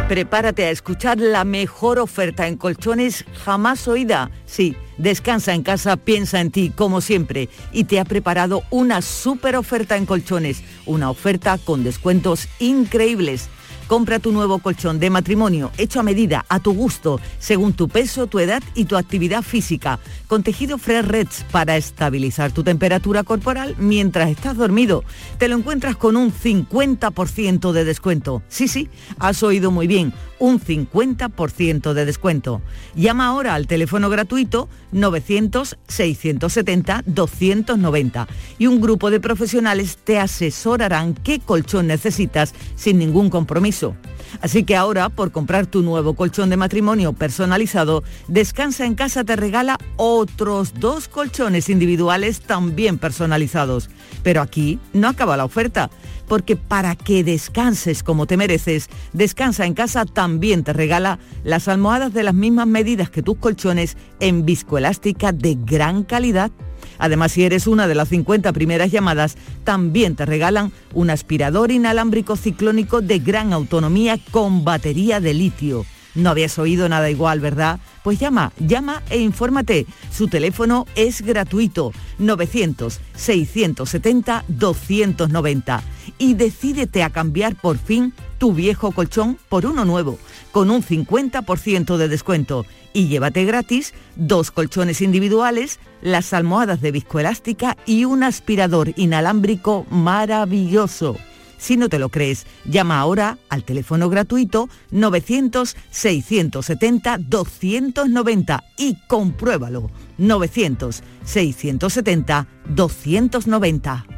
Prepárate a escuchar la mejor oferta en colchones jamás oída. Sí, descansa en casa, piensa en ti, como siempre, y te ha preparado una super oferta en colchones, una oferta con descuentos increíbles. Compra tu nuevo colchón de matrimonio hecho a medida, a tu gusto, según tu peso, tu edad y tu actividad física, con tejido Fresh Reds para estabilizar tu temperatura corporal mientras estás dormido. Te lo encuentras con un 50% de descuento. Sí, sí, has oído muy bien, un 50% de descuento. Llama ahora al teléfono gratuito 900-670-290 y un grupo de profesionales te asesorarán qué colchón necesitas sin ningún compromiso. Así que ahora, por comprar tu nuevo colchón de matrimonio personalizado, Descansa en casa te regala otros dos colchones individuales también personalizados. Pero aquí no acaba la oferta, porque para que descanses como te mereces, Descansa en casa también te regala las almohadas de las mismas medidas que tus colchones en viscoelástica de gran calidad. Además, si eres una de las 50 primeras llamadas, también te regalan un aspirador inalámbrico ciclónico de gran autonomía con batería de litio. No habías oído nada igual, ¿verdad? Pues llama, llama e infórmate. Su teléfono es gratuito, 900-670-290. Y decídete a cambiar por fin tu viejo colchón por uno nuevo, con un 50% de descuento. Y llévate gratis dos colchones individuales, las almohadas de viscoelástica y un aspirador inalámbrico maravilloso. Si no te lo crees, llama ahora al teléfono gratuito 900-670-290 y compruébalo. 900-670-290.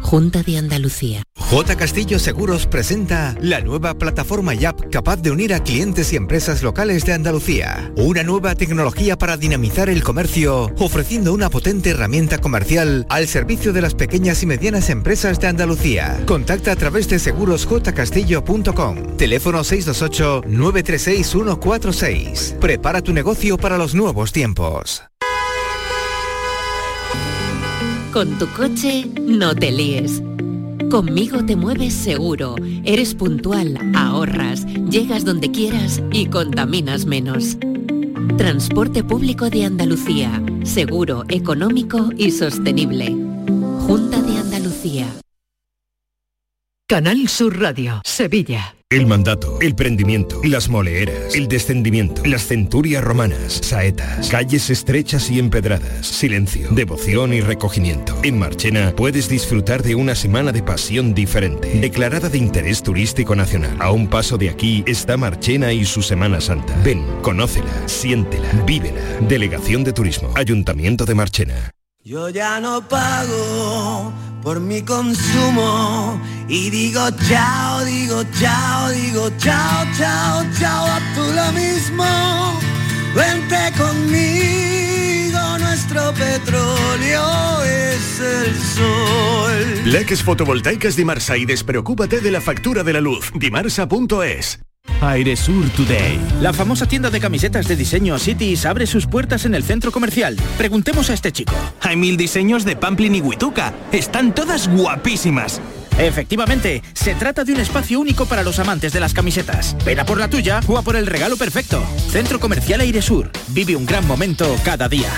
Junta de Andalucía. J. Castillo Seguros presenta la nueva plataforma y app capaz de unir a clientes y empresas locales de Andalucía. Una nueva tecnología para dinamizar el comercio, ofreciendo una potente herramienta comercial al servicio de las pequeñas y medianas empresas de Andalucía. Contacta a través de segurosjcastillo.com. Teléfono 628-936-146. Prepara tu negocio para los nuevos tiempos. Con tu coche, no te líes. Conmigo te mueves seguro, eres puntual, ahorras, llegas donde quieras y contaminas menos. Transporte público de Andalucía, seguro, económico y sostenible. Canal Sur Radio, Sevilla. El mandato, el prendimiento, las moleeras, el descendimiento, las centurias romanas, saetas, calles estrechas y empedradas, silencio, devoción y recogimiento. En Marchena puedes disfrutar de una semana de pasión diferente, declarada de interés turístico nacional. A un paso de aquí está Marchena y su Semana Santa. Ven, conócela, siéntela, vívela. Delegación de Turismo, Ayuntamiento de Marchena. Yo ya no pago por mi consumo y digo chao, digo chao, digo chao, chao, chao, a tú lo mismo. Vente conmigo, nuestro petróleo es el sol. Leques fotovoltaicas Dimarsa y despreocúpate de la factura de la luz. Dimarsa.es Airesur Today. La famosa tienda de camisetas de diseño Cities abre sus puertas en el centro comercial. Preguntemos a este chico. Hay mil diseños de Pamplin y Huituca. Están todas guapísimas. Efectivamente, se trata de un espacio único para los amantes de las camisetas. Ven a por la tuya o a por el regalo perfecto. Centro Comercial Airesur. Vive un gran momento cada día.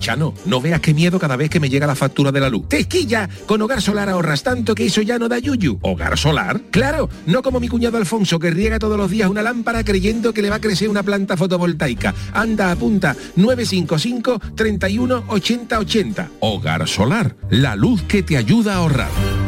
Chano, no veas qué miedo cada vez que me llega la factura de la luz. ¡Tequilla! Con Hogar Solar ahorras tanto que eso ya no da yuyu. ¿Hogar Solar? ¡Claro! No como mi cuñado Alfonso que riega todos los días una lámpara creyendo que le va a crecer una planta fotovoltaica. Anda, apunta 955 31 80 80. Hogar Solar, la luz que te ayuda a ahorrar.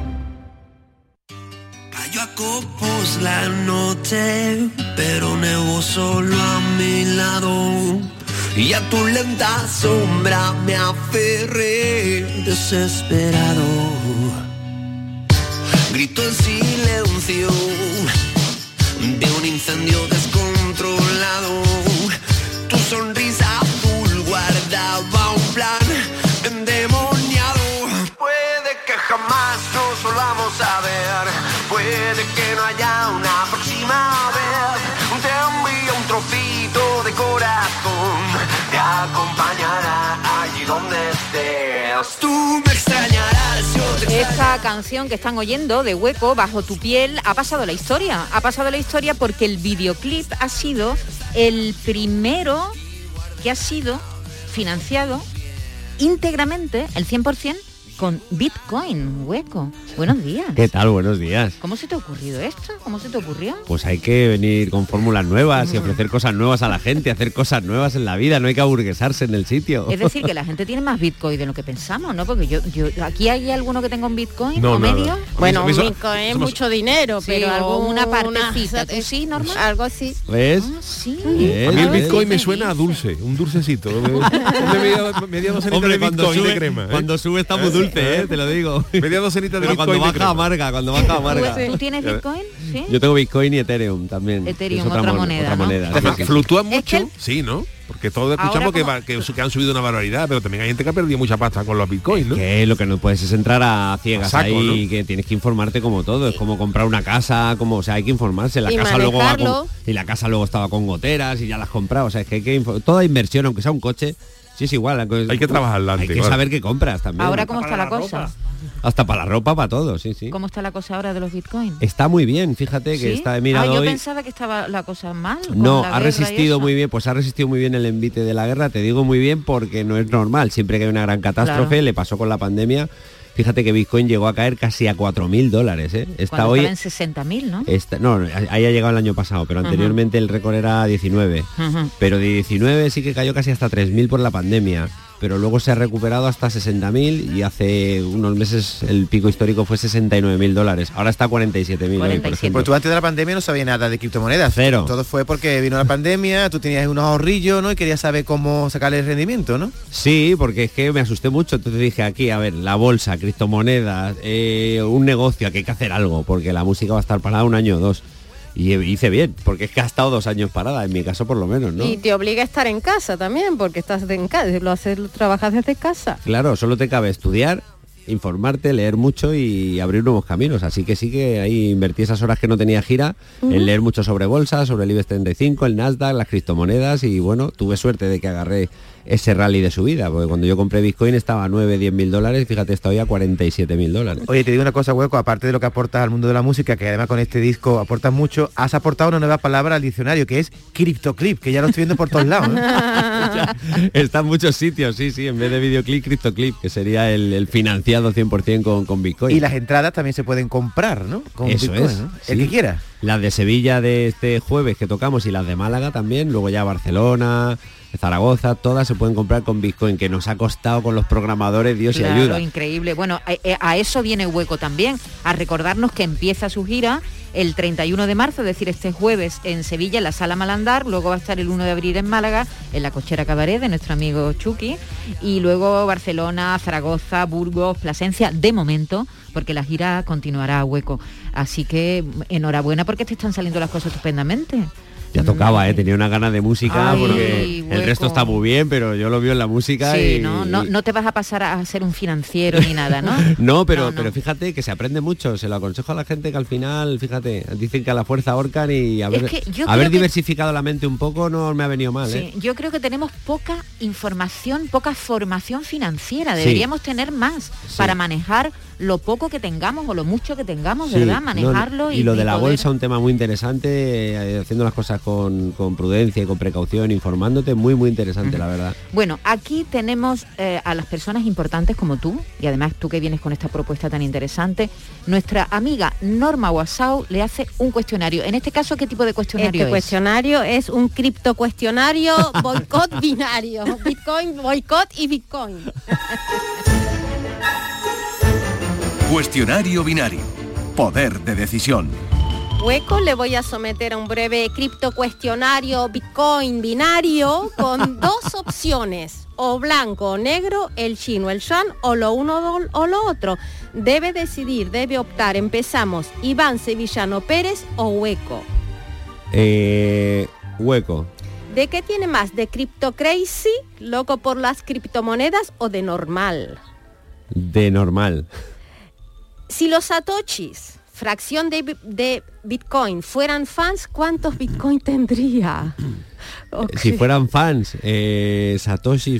Cayó a copos la noche, pero nevó solo a mi lado. Y a tu lenta sombra me aferré desesperado. Grito en silencio de un incendio descontrolado. Tu sonrisa canción que están oyendo de Hueco, Bajo tu piel, ha pasado la historia. Ha pasado la historia porque el videoclip ha sido el primero que ha sido financiado íntegramente, el 100%, con Bitcoin, hueco. Buenos días. ¿Qué tal? Buenos días. ¿Cómo se te ha ocurrido esto? ¿Cómo se te ocurrió? Pues hay que venir con fórmulas nuevas y ofrecer cosas nuevas a la gente, hacer cosas nuevas en la vida, no hay que aburguesarse en el sitio. Es decir, que la gente tiene más Bitcoin de lo que pensamos, ¿no? Porque yo, yo aquí hay alguno que tenga un Bitcoin No, o nada. medio. Bueno, un Bitcoin es somos- mucho dinero, Sí, pero alguna partecita. ¿Tú sí, normal? Algo así. ¿Ves? sí. A mí el. Bitcoin me suena a dulce, un dulcecito. Hombre, de cuando sube, de crema. ¿eh? cuando sube está muy dulce, ¿eh? te lo digo. Media docenita de Pero cuando Bitcoin baja amarga, cuando baja amarga. ¿Tú tienes Bitcoin? Sí. Yo tengo Bitcoin y Ethereum también. Ethereum, otra mon- moneda, otra ¿no? moneda, sí, sí. ¿Fluctúan Es que mucho? Sí, ¿no? Porque todos escuchamos que, como- va- que, su- que han subido una barbaridad, pero también hay gente que ha perdido mucha pasta con los bitcoins, ¿no? Que lo que no puedes es entrar a ciegas A saco, ahí, que tienes que informarte como todo, es como comprar una casa, como, o sea, hay que informarse, la Y casa luego va con- manejarlo. y la casa luego estaba con goteras y ya las has comprado, o sea, es que hay que toda inversión, aunque sea un coche, sí es igual, Hay que trabajarla Hay antes, que claro. saber qué compras también. Ahora cómo está la cosa. Hasta para la ropa, para todo, sí, sí. ¿Cómo está la cosa ahora de los Bitcoin? Está muy bien, fíjate que ¿Sí? está he mirado ah, yo hoy. pensaba que estaba la cosa mal. No, ha resistido muy bien, pues ha resistido muy bien el envite de la guerra, te digo muy bien porque no es normal, siempre que hay una gran catástrofe, Claro. le pasó con la pandemia, fíjate que Bitcoin llegó a caer casi a 4.000 dólares, ¿eh? Está hoy... en 60.000, ¿no? está- no, ahí ha llegado el año pasado, pero anteriormente el récord era 19. Ujú. Pero de 19 sí que cayó casi hasta 3.000 por la pandemia. Pero luego se ha recuperado hasta 60.000 y hace unos meses el pico histórico fue 69.000 dólares. Ahora está a 47.000 hoy, por ejemplo. Pues tú antes de la pandemia no sabías nada de criptomonedas. Cero. Todo fue porque vino la pandemia, tú tenías unos ahorrillos, ¿no? Y querías saber cómo sacarle el rendimiento, ¿no? Sí, porque es que me asusté mucho. Entonces dije aquí, a ver, la bolsa, criptomonedas, eh, un negocio, aquí hay que hacer algo, porque la música va a estar parada un año o dos. Y hice bien, porque es que ha estado dos años parada, en mi caso por lo menos, ¿no? Y te obliga a estar en casa también, porque estás en casa, lo haces, lo trabajas desde casa. Claro, solo te cabe estudiar, informarte, leer mucho y abrir nuevos caminos. Así que sí que ahí invertí esas horas que no tenía gira en leer mucho sobre bolsa, sobre el IBEX 35, el Nasdaq, las criptomonedas y bueno, tuve suerte de que agarré ese rally de subida, porque cuando yo compré Bitcoin estaba a 9, 10 mil dólares, fíjate, está hoy a 47 mil dólares. Oye, te digo una cosa, Hueco, aparte de lo que aportas al mundo de la música, que además con este disco aportas mucho, has aportado una nueva palabra al diccionario, que es criptoclip, que ya lo estoy viendo por todos lados. ¿eh? Está en muchos sitios, sí, sí, en vez de videoclip, criptoclip, que sería el, el financiado 100% con, con Bitcoin. Y las entradas también se pueden comprar, ¿no? Con Eso Bitcoin, es. ¿no? El que quiera. Las de Sevilla de este jueves que tocamos y las de Málaga también, luego ya Barcelona, Zaragoza, todas se pueden comprar con Bitcoin, que nos ha costado con los programadores, Dios Claro, y ayuda. increíble. Bueno, a, eh, a eso viene Hueco también, a recordarnos que empieza su gira el 31 de marzo, es decir, este jueves en Sevilla, en la Sala Malandar, luego va a estar el 1 de abril en Málaga, en la Cochera Cabaret de nuestro amigo Chucky, y luego Barcelona, Zaragoza, Burgos, Plasencia, de momento, porque la gira continuará a Hueco. Así que enhorabuena porque te están saliendo las cosas estupendamente. Ya tocaba, ¿eh? tenía una gana de música Ay, porque el resto está muy bien, pero yo lo veo en la música Sí, y... ¿no? No, no te vas a pasar a ser un financiero ni nada, ¿no? No, pero, pero fíjate que se aprende mucho. Se lo aconsejo a la gente que al final, fíjate, dicen que a la fuerza ahorcan y haber, que yo haber que- diversificado la mente un poco no me ha venido mal. ¿eh? Yo creo que tenemos poca información, poca formación financiera. Sí. Deberíamos tener más Sí. para manejar lo poco que tengamos o lo mucho que tengamos, ¿verdad? Manejarlo y, lo de la poder- bolsa un tema muy interesante eh, haciendo las cosas con, con prudencia y con precaución informándote muy muy interesante la verdad Bueno, aquí tenemos eh, a las personas importantes como tú, y además tú que vienes con esta propuesta tan interesante, nuestra amiga Norma Wasau le hace un cuestionario. En este caso, ¿qué tipo de cuestionario Este es? cuestionario es un cripto cuestionario boicot binario. Bitcoin, boicot y Bitcoin. Cuestionario binario. Poder de decisión. Hueco le voy a someter a un breve cripto cuestionario Bitcoin binario con dos opciones, o blanco o negro, el chino, el shan, o lo uno o- lo otro. Debe decidir, debe optar. Empezamos, Iván Sevillano Pérez o Hueco. Eh, hueco ¿De qué tiene más? ¿De Crypto Crazy, loco por las criptomonedas o de normal? de normal Si los satoshis, fracción de, de Bitcoin, fueran fans, ¿cuántos Bitcoin tendría? Si fueran fans, eh, Satoshi,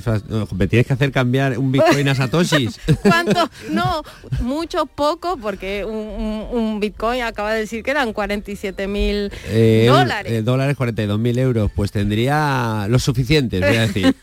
me tienes que hacer cambiar un Bitcoin a Satoshis. ¿Cuánto? No, mucho, poco, porque un, un- un Bitcoin acaba de decir que eran 47 mil Eh, dólares. eh, dólares 42.000 euros, pues tendría los suficientes, voy a decir.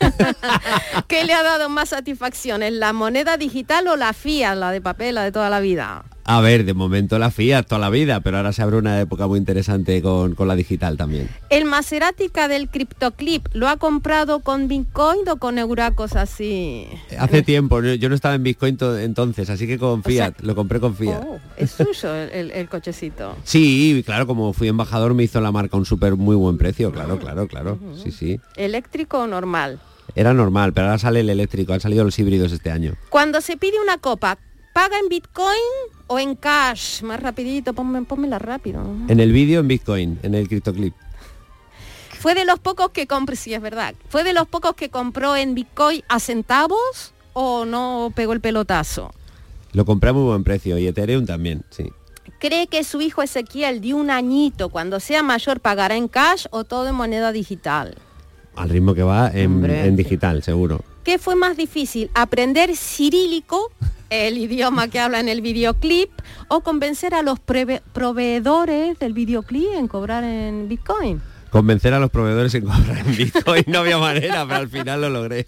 ¿Qué le ha dado más satisfacciones, la moneda digital o la FIA, la de papel, la de toda la vida? A ver, de momento la Fiat toda la vida, pero ahora se abre una época muy interesante con, con la digital también. ¿El Maserática del CryptoClip lo ha comprado con Bitcoin o con euracos así? Hace tiempo, yo no estaba en Bitcoin to- entonces, así que con Fiat, lo compré con Fiat. Oh, es suyo el, el- el cochecito. Sí, claro, como fui embajador me hizo la marca un súper muy buen precio, claro, claro, claro. Sí, sí. ¿Eléctrico o normal? Era normal, pero ahora sale el eléctrico, han salido los híbridos este año. Cuando se pide una copa, ¿paga en Bitcoin o en cash? Más rapidito, ponme, pónmela rápido. En el vídeo en Bitcoin, en el CryptoClip. Fue de los pocos que compró, sí es verdad, fue de los pocos que compró en Bitcoin a centavos o no pegó el pelotazo. Lo compré a muy buen precio y Ethereum también, sí. ¿Cree que su hijo Ezequiel de un añito, cuando sea mayor, pagará en cash o todo en moneda digital? Al ritmo que va en, Hombre. en digital, seguro. ¿Qué fue más difícil? ¿Aprender cirílico, el idioma que habla en el videoclip, o convencer a los proveedores del videoclip en cobrar en Bitcoin? Convencer a los proveedores en cobrar en Bitcoin no había manera, pero al final lo logré.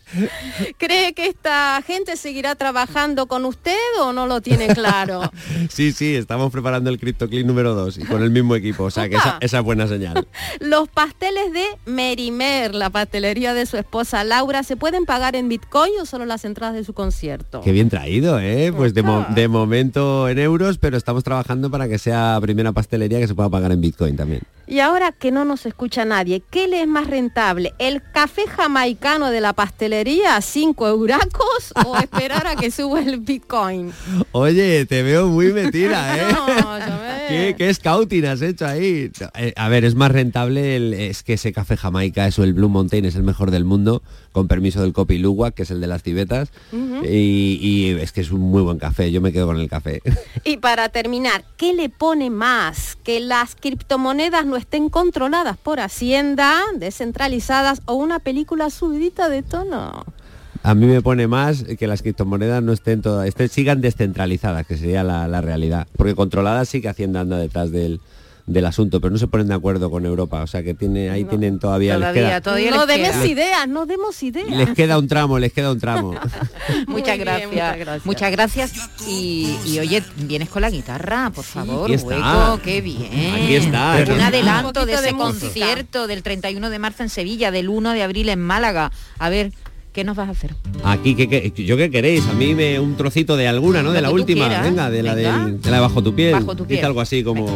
¿Cree que esta gente seguirá trabajando con usted o no lo tiene claro? Sí, sí, estamos preparando el CryptoClip número 2 y con el mismo equipo, o sea que esa, esa es buena señal. Los pasteles de Merimer, la pastelería de su esposa Laura, ¿se pueden pagar en Bitcoin o solo las entradas de su concierto? Qué bien traído, ¿eh? Pues de, mo- de momento en euros, pero estamos trabajando para que sea primera pastelería que se pueda pagar en Bitcoin también. Y ahora que no nos escucha nadie, ¿qué le es más rentable? ¿El café jamaicano de la pastelería, 5 euracos, o esperar a que suba el Bitcoin? Oye, te veo muy metida, ¿eh? No. ¿Qué, qué scouting has hecho ahí? Eh, a ver, es más rentable, el- es que ese café Jamaica, eso, el Blue Mountain, es el mejor del mundo, con permiso del Luwak, que es el de las tibetas, y, y es que es un muy buen café, yo me quedo con el café. Y para terminar, ¿qué le pone más? ¿Que las criptomonedas no estén controladas por Hacienda, descentralizadas o una película subidita de tono? A mí me pone más que las criptomonedas no estén todas, estén, sigan descentralizadas, que sería la, la realidad. Porque controladas sí que Hacienda anda detrás del, del asunto, pero no se ponen de acuerdo con Europa. O sea que tiene, ahí tienen todavía, les queda, no demos ideas, no demos ideas. les queda un tramo, les queda un tramo. Muchas bien, gracias. muchas gracias. Muchas gracias. Y, y, oye, vienes con la guitarra, por favor, aquí está. hueco, qué bien. Aquí está. Un Un adelanto poquito de ese de concierto del 31 de marzo en Sevilla, del 1 de abril en Málaga. A ver, ¿qué nos vas a hacer? Aquí, ¿qué, qué, yo qué queréis? A mí me un trocito de alguna, ¿no? Lo De la última, quieras. venga, de la, Venga. del- de la de bajo tu piel. Bajo tu Dice piel. algo así como...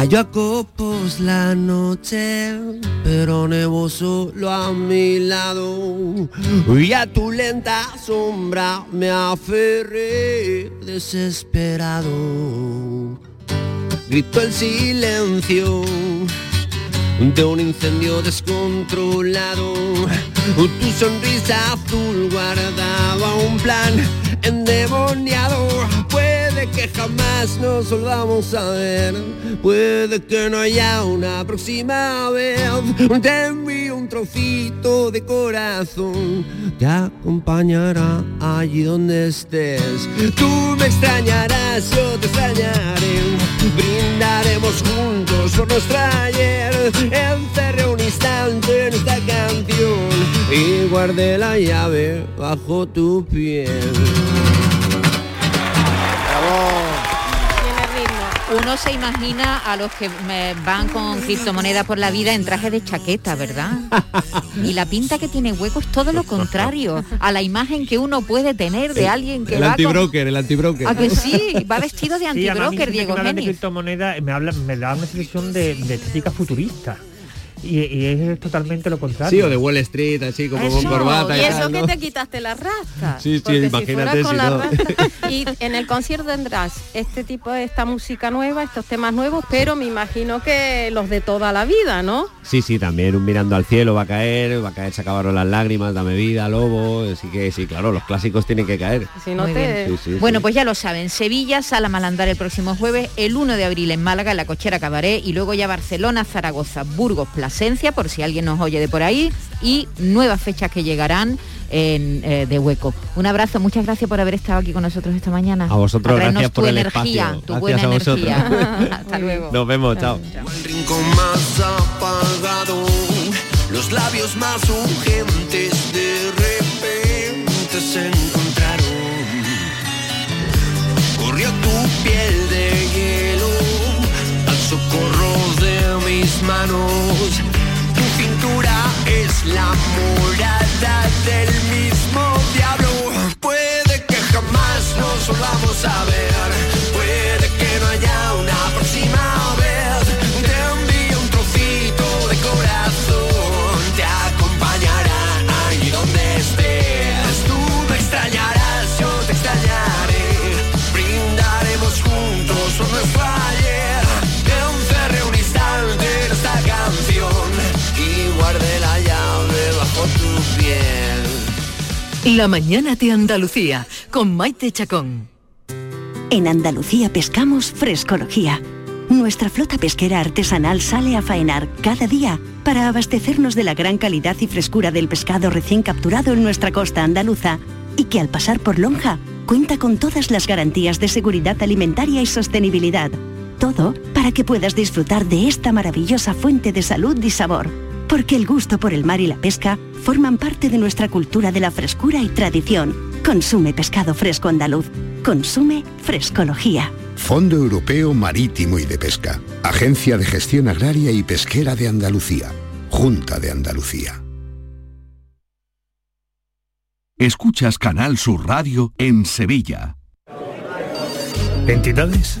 Cayó a copos la noche, pero nevó solo a mi lado. Y a tu lenta sombra me aferré desesperado. Gritó el silencio de un incendio descontrolado. Tu sonrisa azul guardaba un plan endemoniado. Que jamás nos volvamos a ver. Puede que no haya una próxima vez. Te envío un trocito de corazón. Te acompañará allí donde estés. Tú me extrañarás, yo te extrañaré. Brindaremos juntos por nuestra ayer. Encerré un instante en esta canción y guardé la llave bajo tu piel. Uno se imagina a los que me van con criptomoneda por la vida en traje de chaqueta, ¿verdad? Y la pinta que tiene hueco es todo lo contrario a la imagen que uno puede tener de alguien que El va con... antibroker, el antibroker. ¿A que sí? Va vestido de antibroker, Diego me hablan de Genis. criptomonedas me, hablan, me da una sensación de, de estética futurista. Y, y es totalmente lo contrario. Sí, o de Wall Street, así como con corbata y, y eso tal, que ¿no? te quitaste las rastas. Sí, sí, Porque imagínate si con si no. rastas- y en el concierto tendrás este tipo de esta música nueva, estos temas nuevos, pero me imagino que los de toda la vida, ¿no? Sí, sí, también un mirando al cielo va a caer, va a caer, se acabaron las lágrimas, dame vida, lobo, así que sí, claro, los clásicos tienen que caer. Si no Muy te... Sí, sí, Bueno, sí. pues ya lo saben, Sevilla, Sala Malandar el próximo jueves, el 1 de abril en Málaga, en la Cochera Cabaret, y luego ya Barcelona, Zaragoza, Burgos, Plasencia, por si alguien nos oye de por ahí, y nuevas fechas que llegarán en, eh, de hueco. Un abrazo, muchas gracias por haber estado aquí con nosotros esta mañana. A vosotros, traernos gracias por tu el energía, espacio. tu Gracias buena a vosotros. energía. Hasta luego. Nos vemos, chao. Más apagado, los labios más urgentes de repente se encontraron. Corrió tu piel de hielo al socorro manos. Tu cintura es la morada del mismo diablo. La mañana de Andalucía con Maite Chacón. En Andalucía pescamos frescología. Nuestra flota pesquera artesanal sale a faenar cada día para abastecernos de la gran calidad y frescura del pescado recién capturado en nuestra costa andaluza y que al pasar por Lonja cuenta con todas las garantías de seguridad alimentaria y sostenibilidad. Todo para que puedas disfrutar de esta maravillosa fuente de salud y sabor. Porque el gusto por el mar y la pesca forman parte de nuestra cultura de la frescura y tradición. Consume pescado fresco andaluz. Consume frescología. Fondo Europeo Marítimo y de Pesca. Agencia de Gestión Agraria y Pesquera de Andalucía. Junta de Andalucía. Escuchas Canal Sur Radio en Sevilla. ¿Entidades?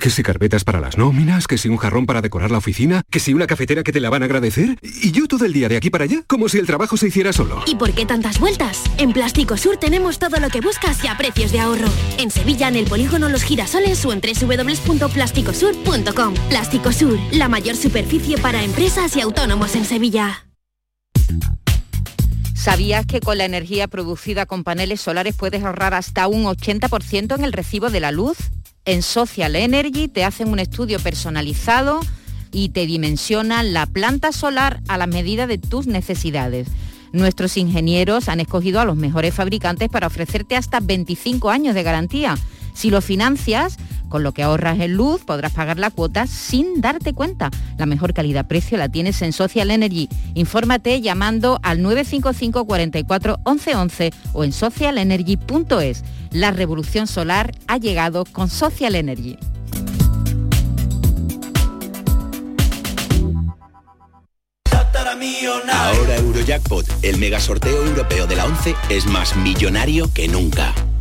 Que si carpetas para las nóminas, que si un jarrón para decorar la oficina, que si una cafetera que te la van a agradecer. Y yo todo el día de aquí para allá, como si el trabajo se hiciera solo. ¿Y por qué tantas vueltas? En Plástico Sur tenemos todo lo que buscas y a precios de ahorro. En Sevilla, en el polígono Los Girasoles o en www.plásticosur.com. Plástico Sur, la mayor superficie para empresas y autónomos en Sevilla. ¿Sabías que con la energía producida con paneles solares puedes ahorrar hasta un 80% en el recibo de la luz? En Social Energy te hacen un estudio personalizado y te dimensionan la planta solar a la medida de tus necesidades. Nuestros ingenieros han escogido a los mejores fabricantes para ofrecerte hasta 25 años de garantía. Si lo financias, con lo que ahorras en luz podrás pagar la cuota sin darte cuenta. La mejor calidad-precio la tienes en Social Energy. Infórmate llamando al 955 44 11 11 o en socialenergy.es. La revolución solar ha llegado con Social Energy. Ahora Eurojackpot, el mega sorteo europeo de la 11, es más millonario que nunca.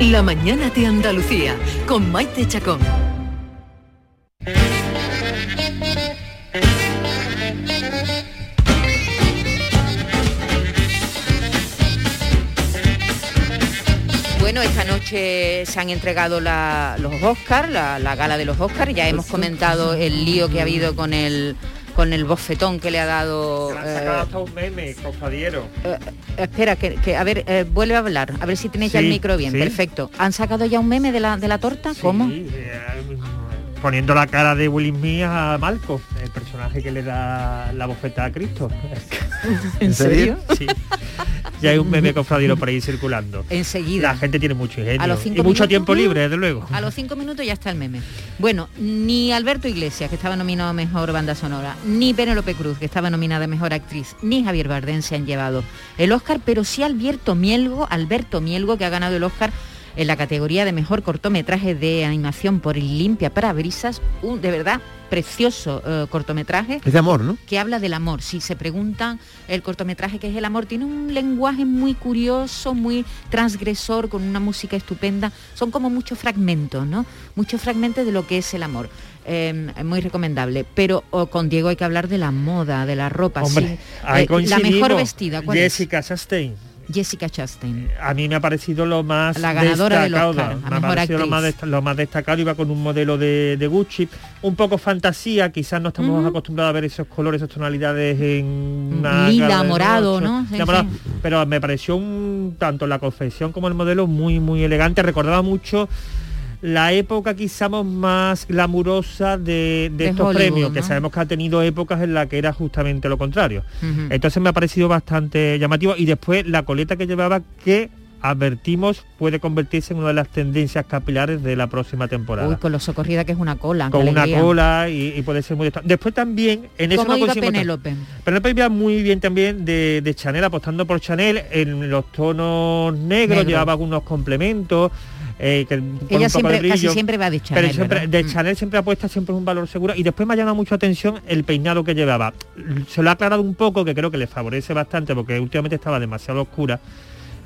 La mañana de Andalucía con Maite Chacón. Bueno, esta noche se han entregado la- los Oscars, la, la gala de los Oscars. Ya hemos comentado el lío que ha habido con el con el bofetón que le ha dado. Le han sacado eh, hasta un meme, cofadiero. espera, que, que- a ver, eh, vuelve a hablar, a ver si tenéis ya el Sí, micro bien. sí. Perfecto. ¿Han sacado ya un meme de la, de la torta? ¿Cómo? Poniendo la cara de Will Smith a Malco, el personaje que le da la bofeta a Cristo. ¿En serio? Sí. Ya hay un meme cofradiero por ahí circulando. Enseguida. La gente tiene mucho ingenio. A los cinco y mucho minutos, tiempo libre, desde luego. A los cinco minutos ya está el meme. Bueno, ni Alberto Iglesias, que estaba nominado a Mejor Banda Sonora, ni Penélope Cruz, que estaba nominada a Mejor Actriz, ni Javier Bardem se han llevado el Oscar, pero sí Alberto Mielgo, Alberto Mielgo, que ha ganado el Oscar en la categoría de Mejor Cortometraje de Animación por el Limpia Parabrisas, un de verdad precioso eh, cortometraje Es de amor, ¿no? que habla del amor. Si se preguntan el cortometraje que es el amor, tiene un lenguaje muy curioso, muy transgresor, con una música estupenda. Son como muchos fragmentos, ¿no? Muchos fragmentos de lo que es el amor. Eh, muy recomendable. Pero oh, con Diego hay que hablar de la moda, de la ropa. Hombre, sí. Eh, la mejor vestida, ¿cuál es? Jessica Chastain. Jessica Chastain. A mí me ha parecido lo más La ganadora del destacado. Oscar, me ha parecido lo más, lo destacado. Iba con un modelo de, de Gucci, un poco fantasía, quizás no estamos acostumbrados a ver esos colores, esas tonalidades en una Lila, morado. ¿no? Sí, Lila, morado. sí. Pero me pareció un, tanto la confección como el modelo muy muy elegante. Recordaba mucho la época quizás más glamurosa de, de De estos Hollywood, premios, que sabemos que ha tenido épocas en las que era justamente lo contrario. Entonces me ha parecido bastante llamativo y después la coleta que llevaba que advertimos puede convertirse en una de las tendencias capilares de la próxima temporada. Uy, con lo socorrida que es una cola. con una cola y, y puede ser muy. Después también en eso ¿Cómo no iba. Penélope? Penélope iba muy bien también de, de Chanel, apostando por Chanel en los tonos negros, Negro. llevaba algunos complementos. Eh, que Ella poco de siempre, casi siempre va de Chanel, Pero siempre, de Mm. Chanel siempre apuesta siempre es un valor seguro y después me ha llamado mucho atención el peinado que llevaba. Se lo ha aclarado un poco, que creo que le favorece bastante porque últimamente estaba demasiado oscura.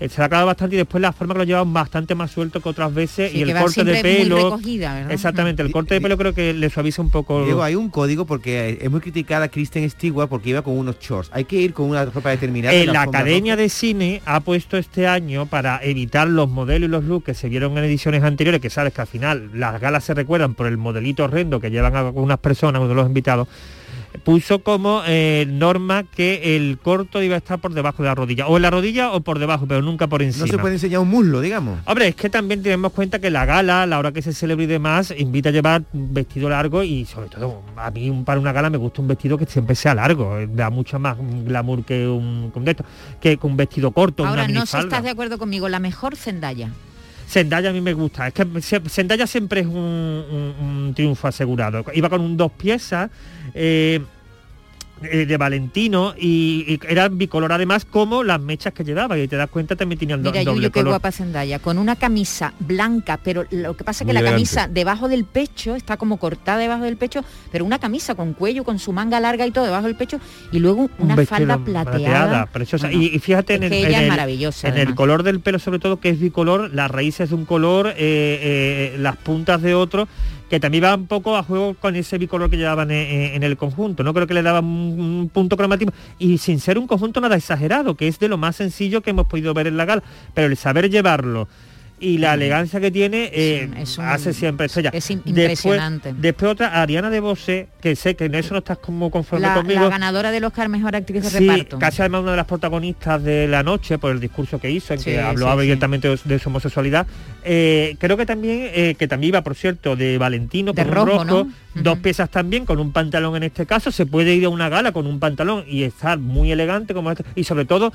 Eh, Se ha aclarado bastante y después la forma que lo llevaban bastante más suelto que otras veces Sí, y el corte de pelo. recogida, ¿verdad? Exactamente, el corte de pelo creo que le suaviza un poco. Diego, hay un código porque es muy criticada Kristen Stewart porque iba con unos shorts. Hay que ir con una ropa determinada. Eh, en la Academia de Cine ha puesto este año para evitar los modelos y los looks que se vieron en ediciones anteriores, que sabes que al final las galas se recuerdan por el modelito horrendo que llevan algunas personas, uno de los invitados, puso como eh, norma que el corto iba a estar por debajo de la rodilla, o en la rodilla o por debajo, pero nunca por encima. No se puede enseñar un muslo, digamos. Hombre, es que también tenemos cuenta que la gala, a la hora que se celebra y demás, invita a llevar un vestido largo y sobre todo a mí para una gala me gusta un vestido que siempre sea largo, eh, da mucho más glamour que un, que un de esto, que con un vestido corto, Ahora, una no sé si estás de acuerdo conmigo, la mejor Zendaya. Zendaya a mí me gusta, es que Zendaya siempre es un triunfo asegurado. Iba con un dos piezas eh, eh, de Valentino y, y era bicolor además como las mechas que llevaba y te das cuenta también tenían Mira, doble Yuyu, qué color. guapa Zendaya, con una camisa blanca, pero lo que pasa es que Muy la elegante. camisa debajo del pecho está como cortada debajo del pecho, pero una camisa con cuello, con su manga larga y todo debajo del pecho, y luego Un una falda plateada. preciosa. Bueno, y, y fíjate en el, en el- en color del pelo sobre todo que es bicolor, las raíces de un color, eh, eh, las puntas de otro, que también va un poco a juego con ese bicolor que llevaban en, en- en el conjunto. No creo que le daban un punto cromático y sin ser un conjunto nada exagerado, que es de lo más sencillo que hemos podido ver en la gala, pero el saber llevarlo y la elegancia que tiene eh, un- hace siempre estrella. es Después- impresionante. Después, otra, Ariana de Bosé, que sé que en eso no estás como conforme La, conmigo. la ganadora del Oscar Mejor Actriz de Sí, Reparto. casi además una de las protagonistas de la noche por el discurso que hizo, en Sí, que habló sí, abiertamente de- de su homosexualidad. Eh, creo que también, eh, que también iba, por cierto, de Valentino, De con un rojo, dos piezas también, con un pantalón en este caso, se puede ir a una gala con un pantalón y estar muy elegante como este, y sobre todo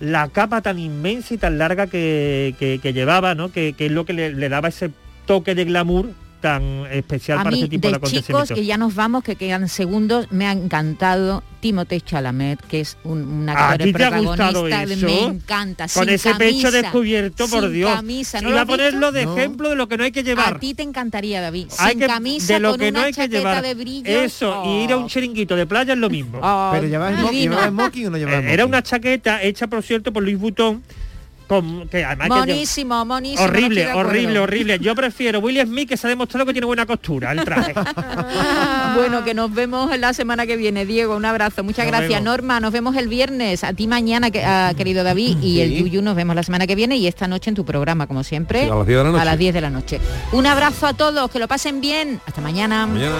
la capa tan inmensa y tan larga que, que- llevaba, ¿no? Que, que es lo que le, le daba ese toque de glamour tan especial A para mí, este tipo de, de chicos, que ya nos vamos, que quedan segundos, me ha encantado Timothée Chalamet, que es un, un ¿A actor ti te ha protagonista. eso? Me encanta. Con sin ese pecho descubierto, por sin Dios. camisa, ¿no Iba a ponerlo de ejemplo de lo que no hay que llevar. A ti te encantaría, David. Hay Sin que- camisa, de lo con que una no hay que chaqueta llevar de brillo. eso y ir a un chiringuito de playa es lo mismo Oh, Pero llevaba smoking, divino. ¿llevaba smoking o no llevaba Eh, smoking? era una chaqueta hecha por cierto por Luis Vuitton con que además que yo- Monísimo, monísimo. no horrible horrible horrible yo prefiero Will Smith que se ha demostrado que tiene buena costura el traje Bueno, que nos vemos la semana que viene, Diego. Un abrazo. Muchas Nos gracias, vemos. Norma. Nos vemos el viernes. A ti mañana, que- ah, querido David. Y el Sí. Yuyu nos vemos la semana que viene y esta noche en tu programa, como siempre. Sí, a las 10 de la noche. A las 10 de la noche. Un abrazo a todos. Que lo pasen bien. Hasta mañana. Mañana.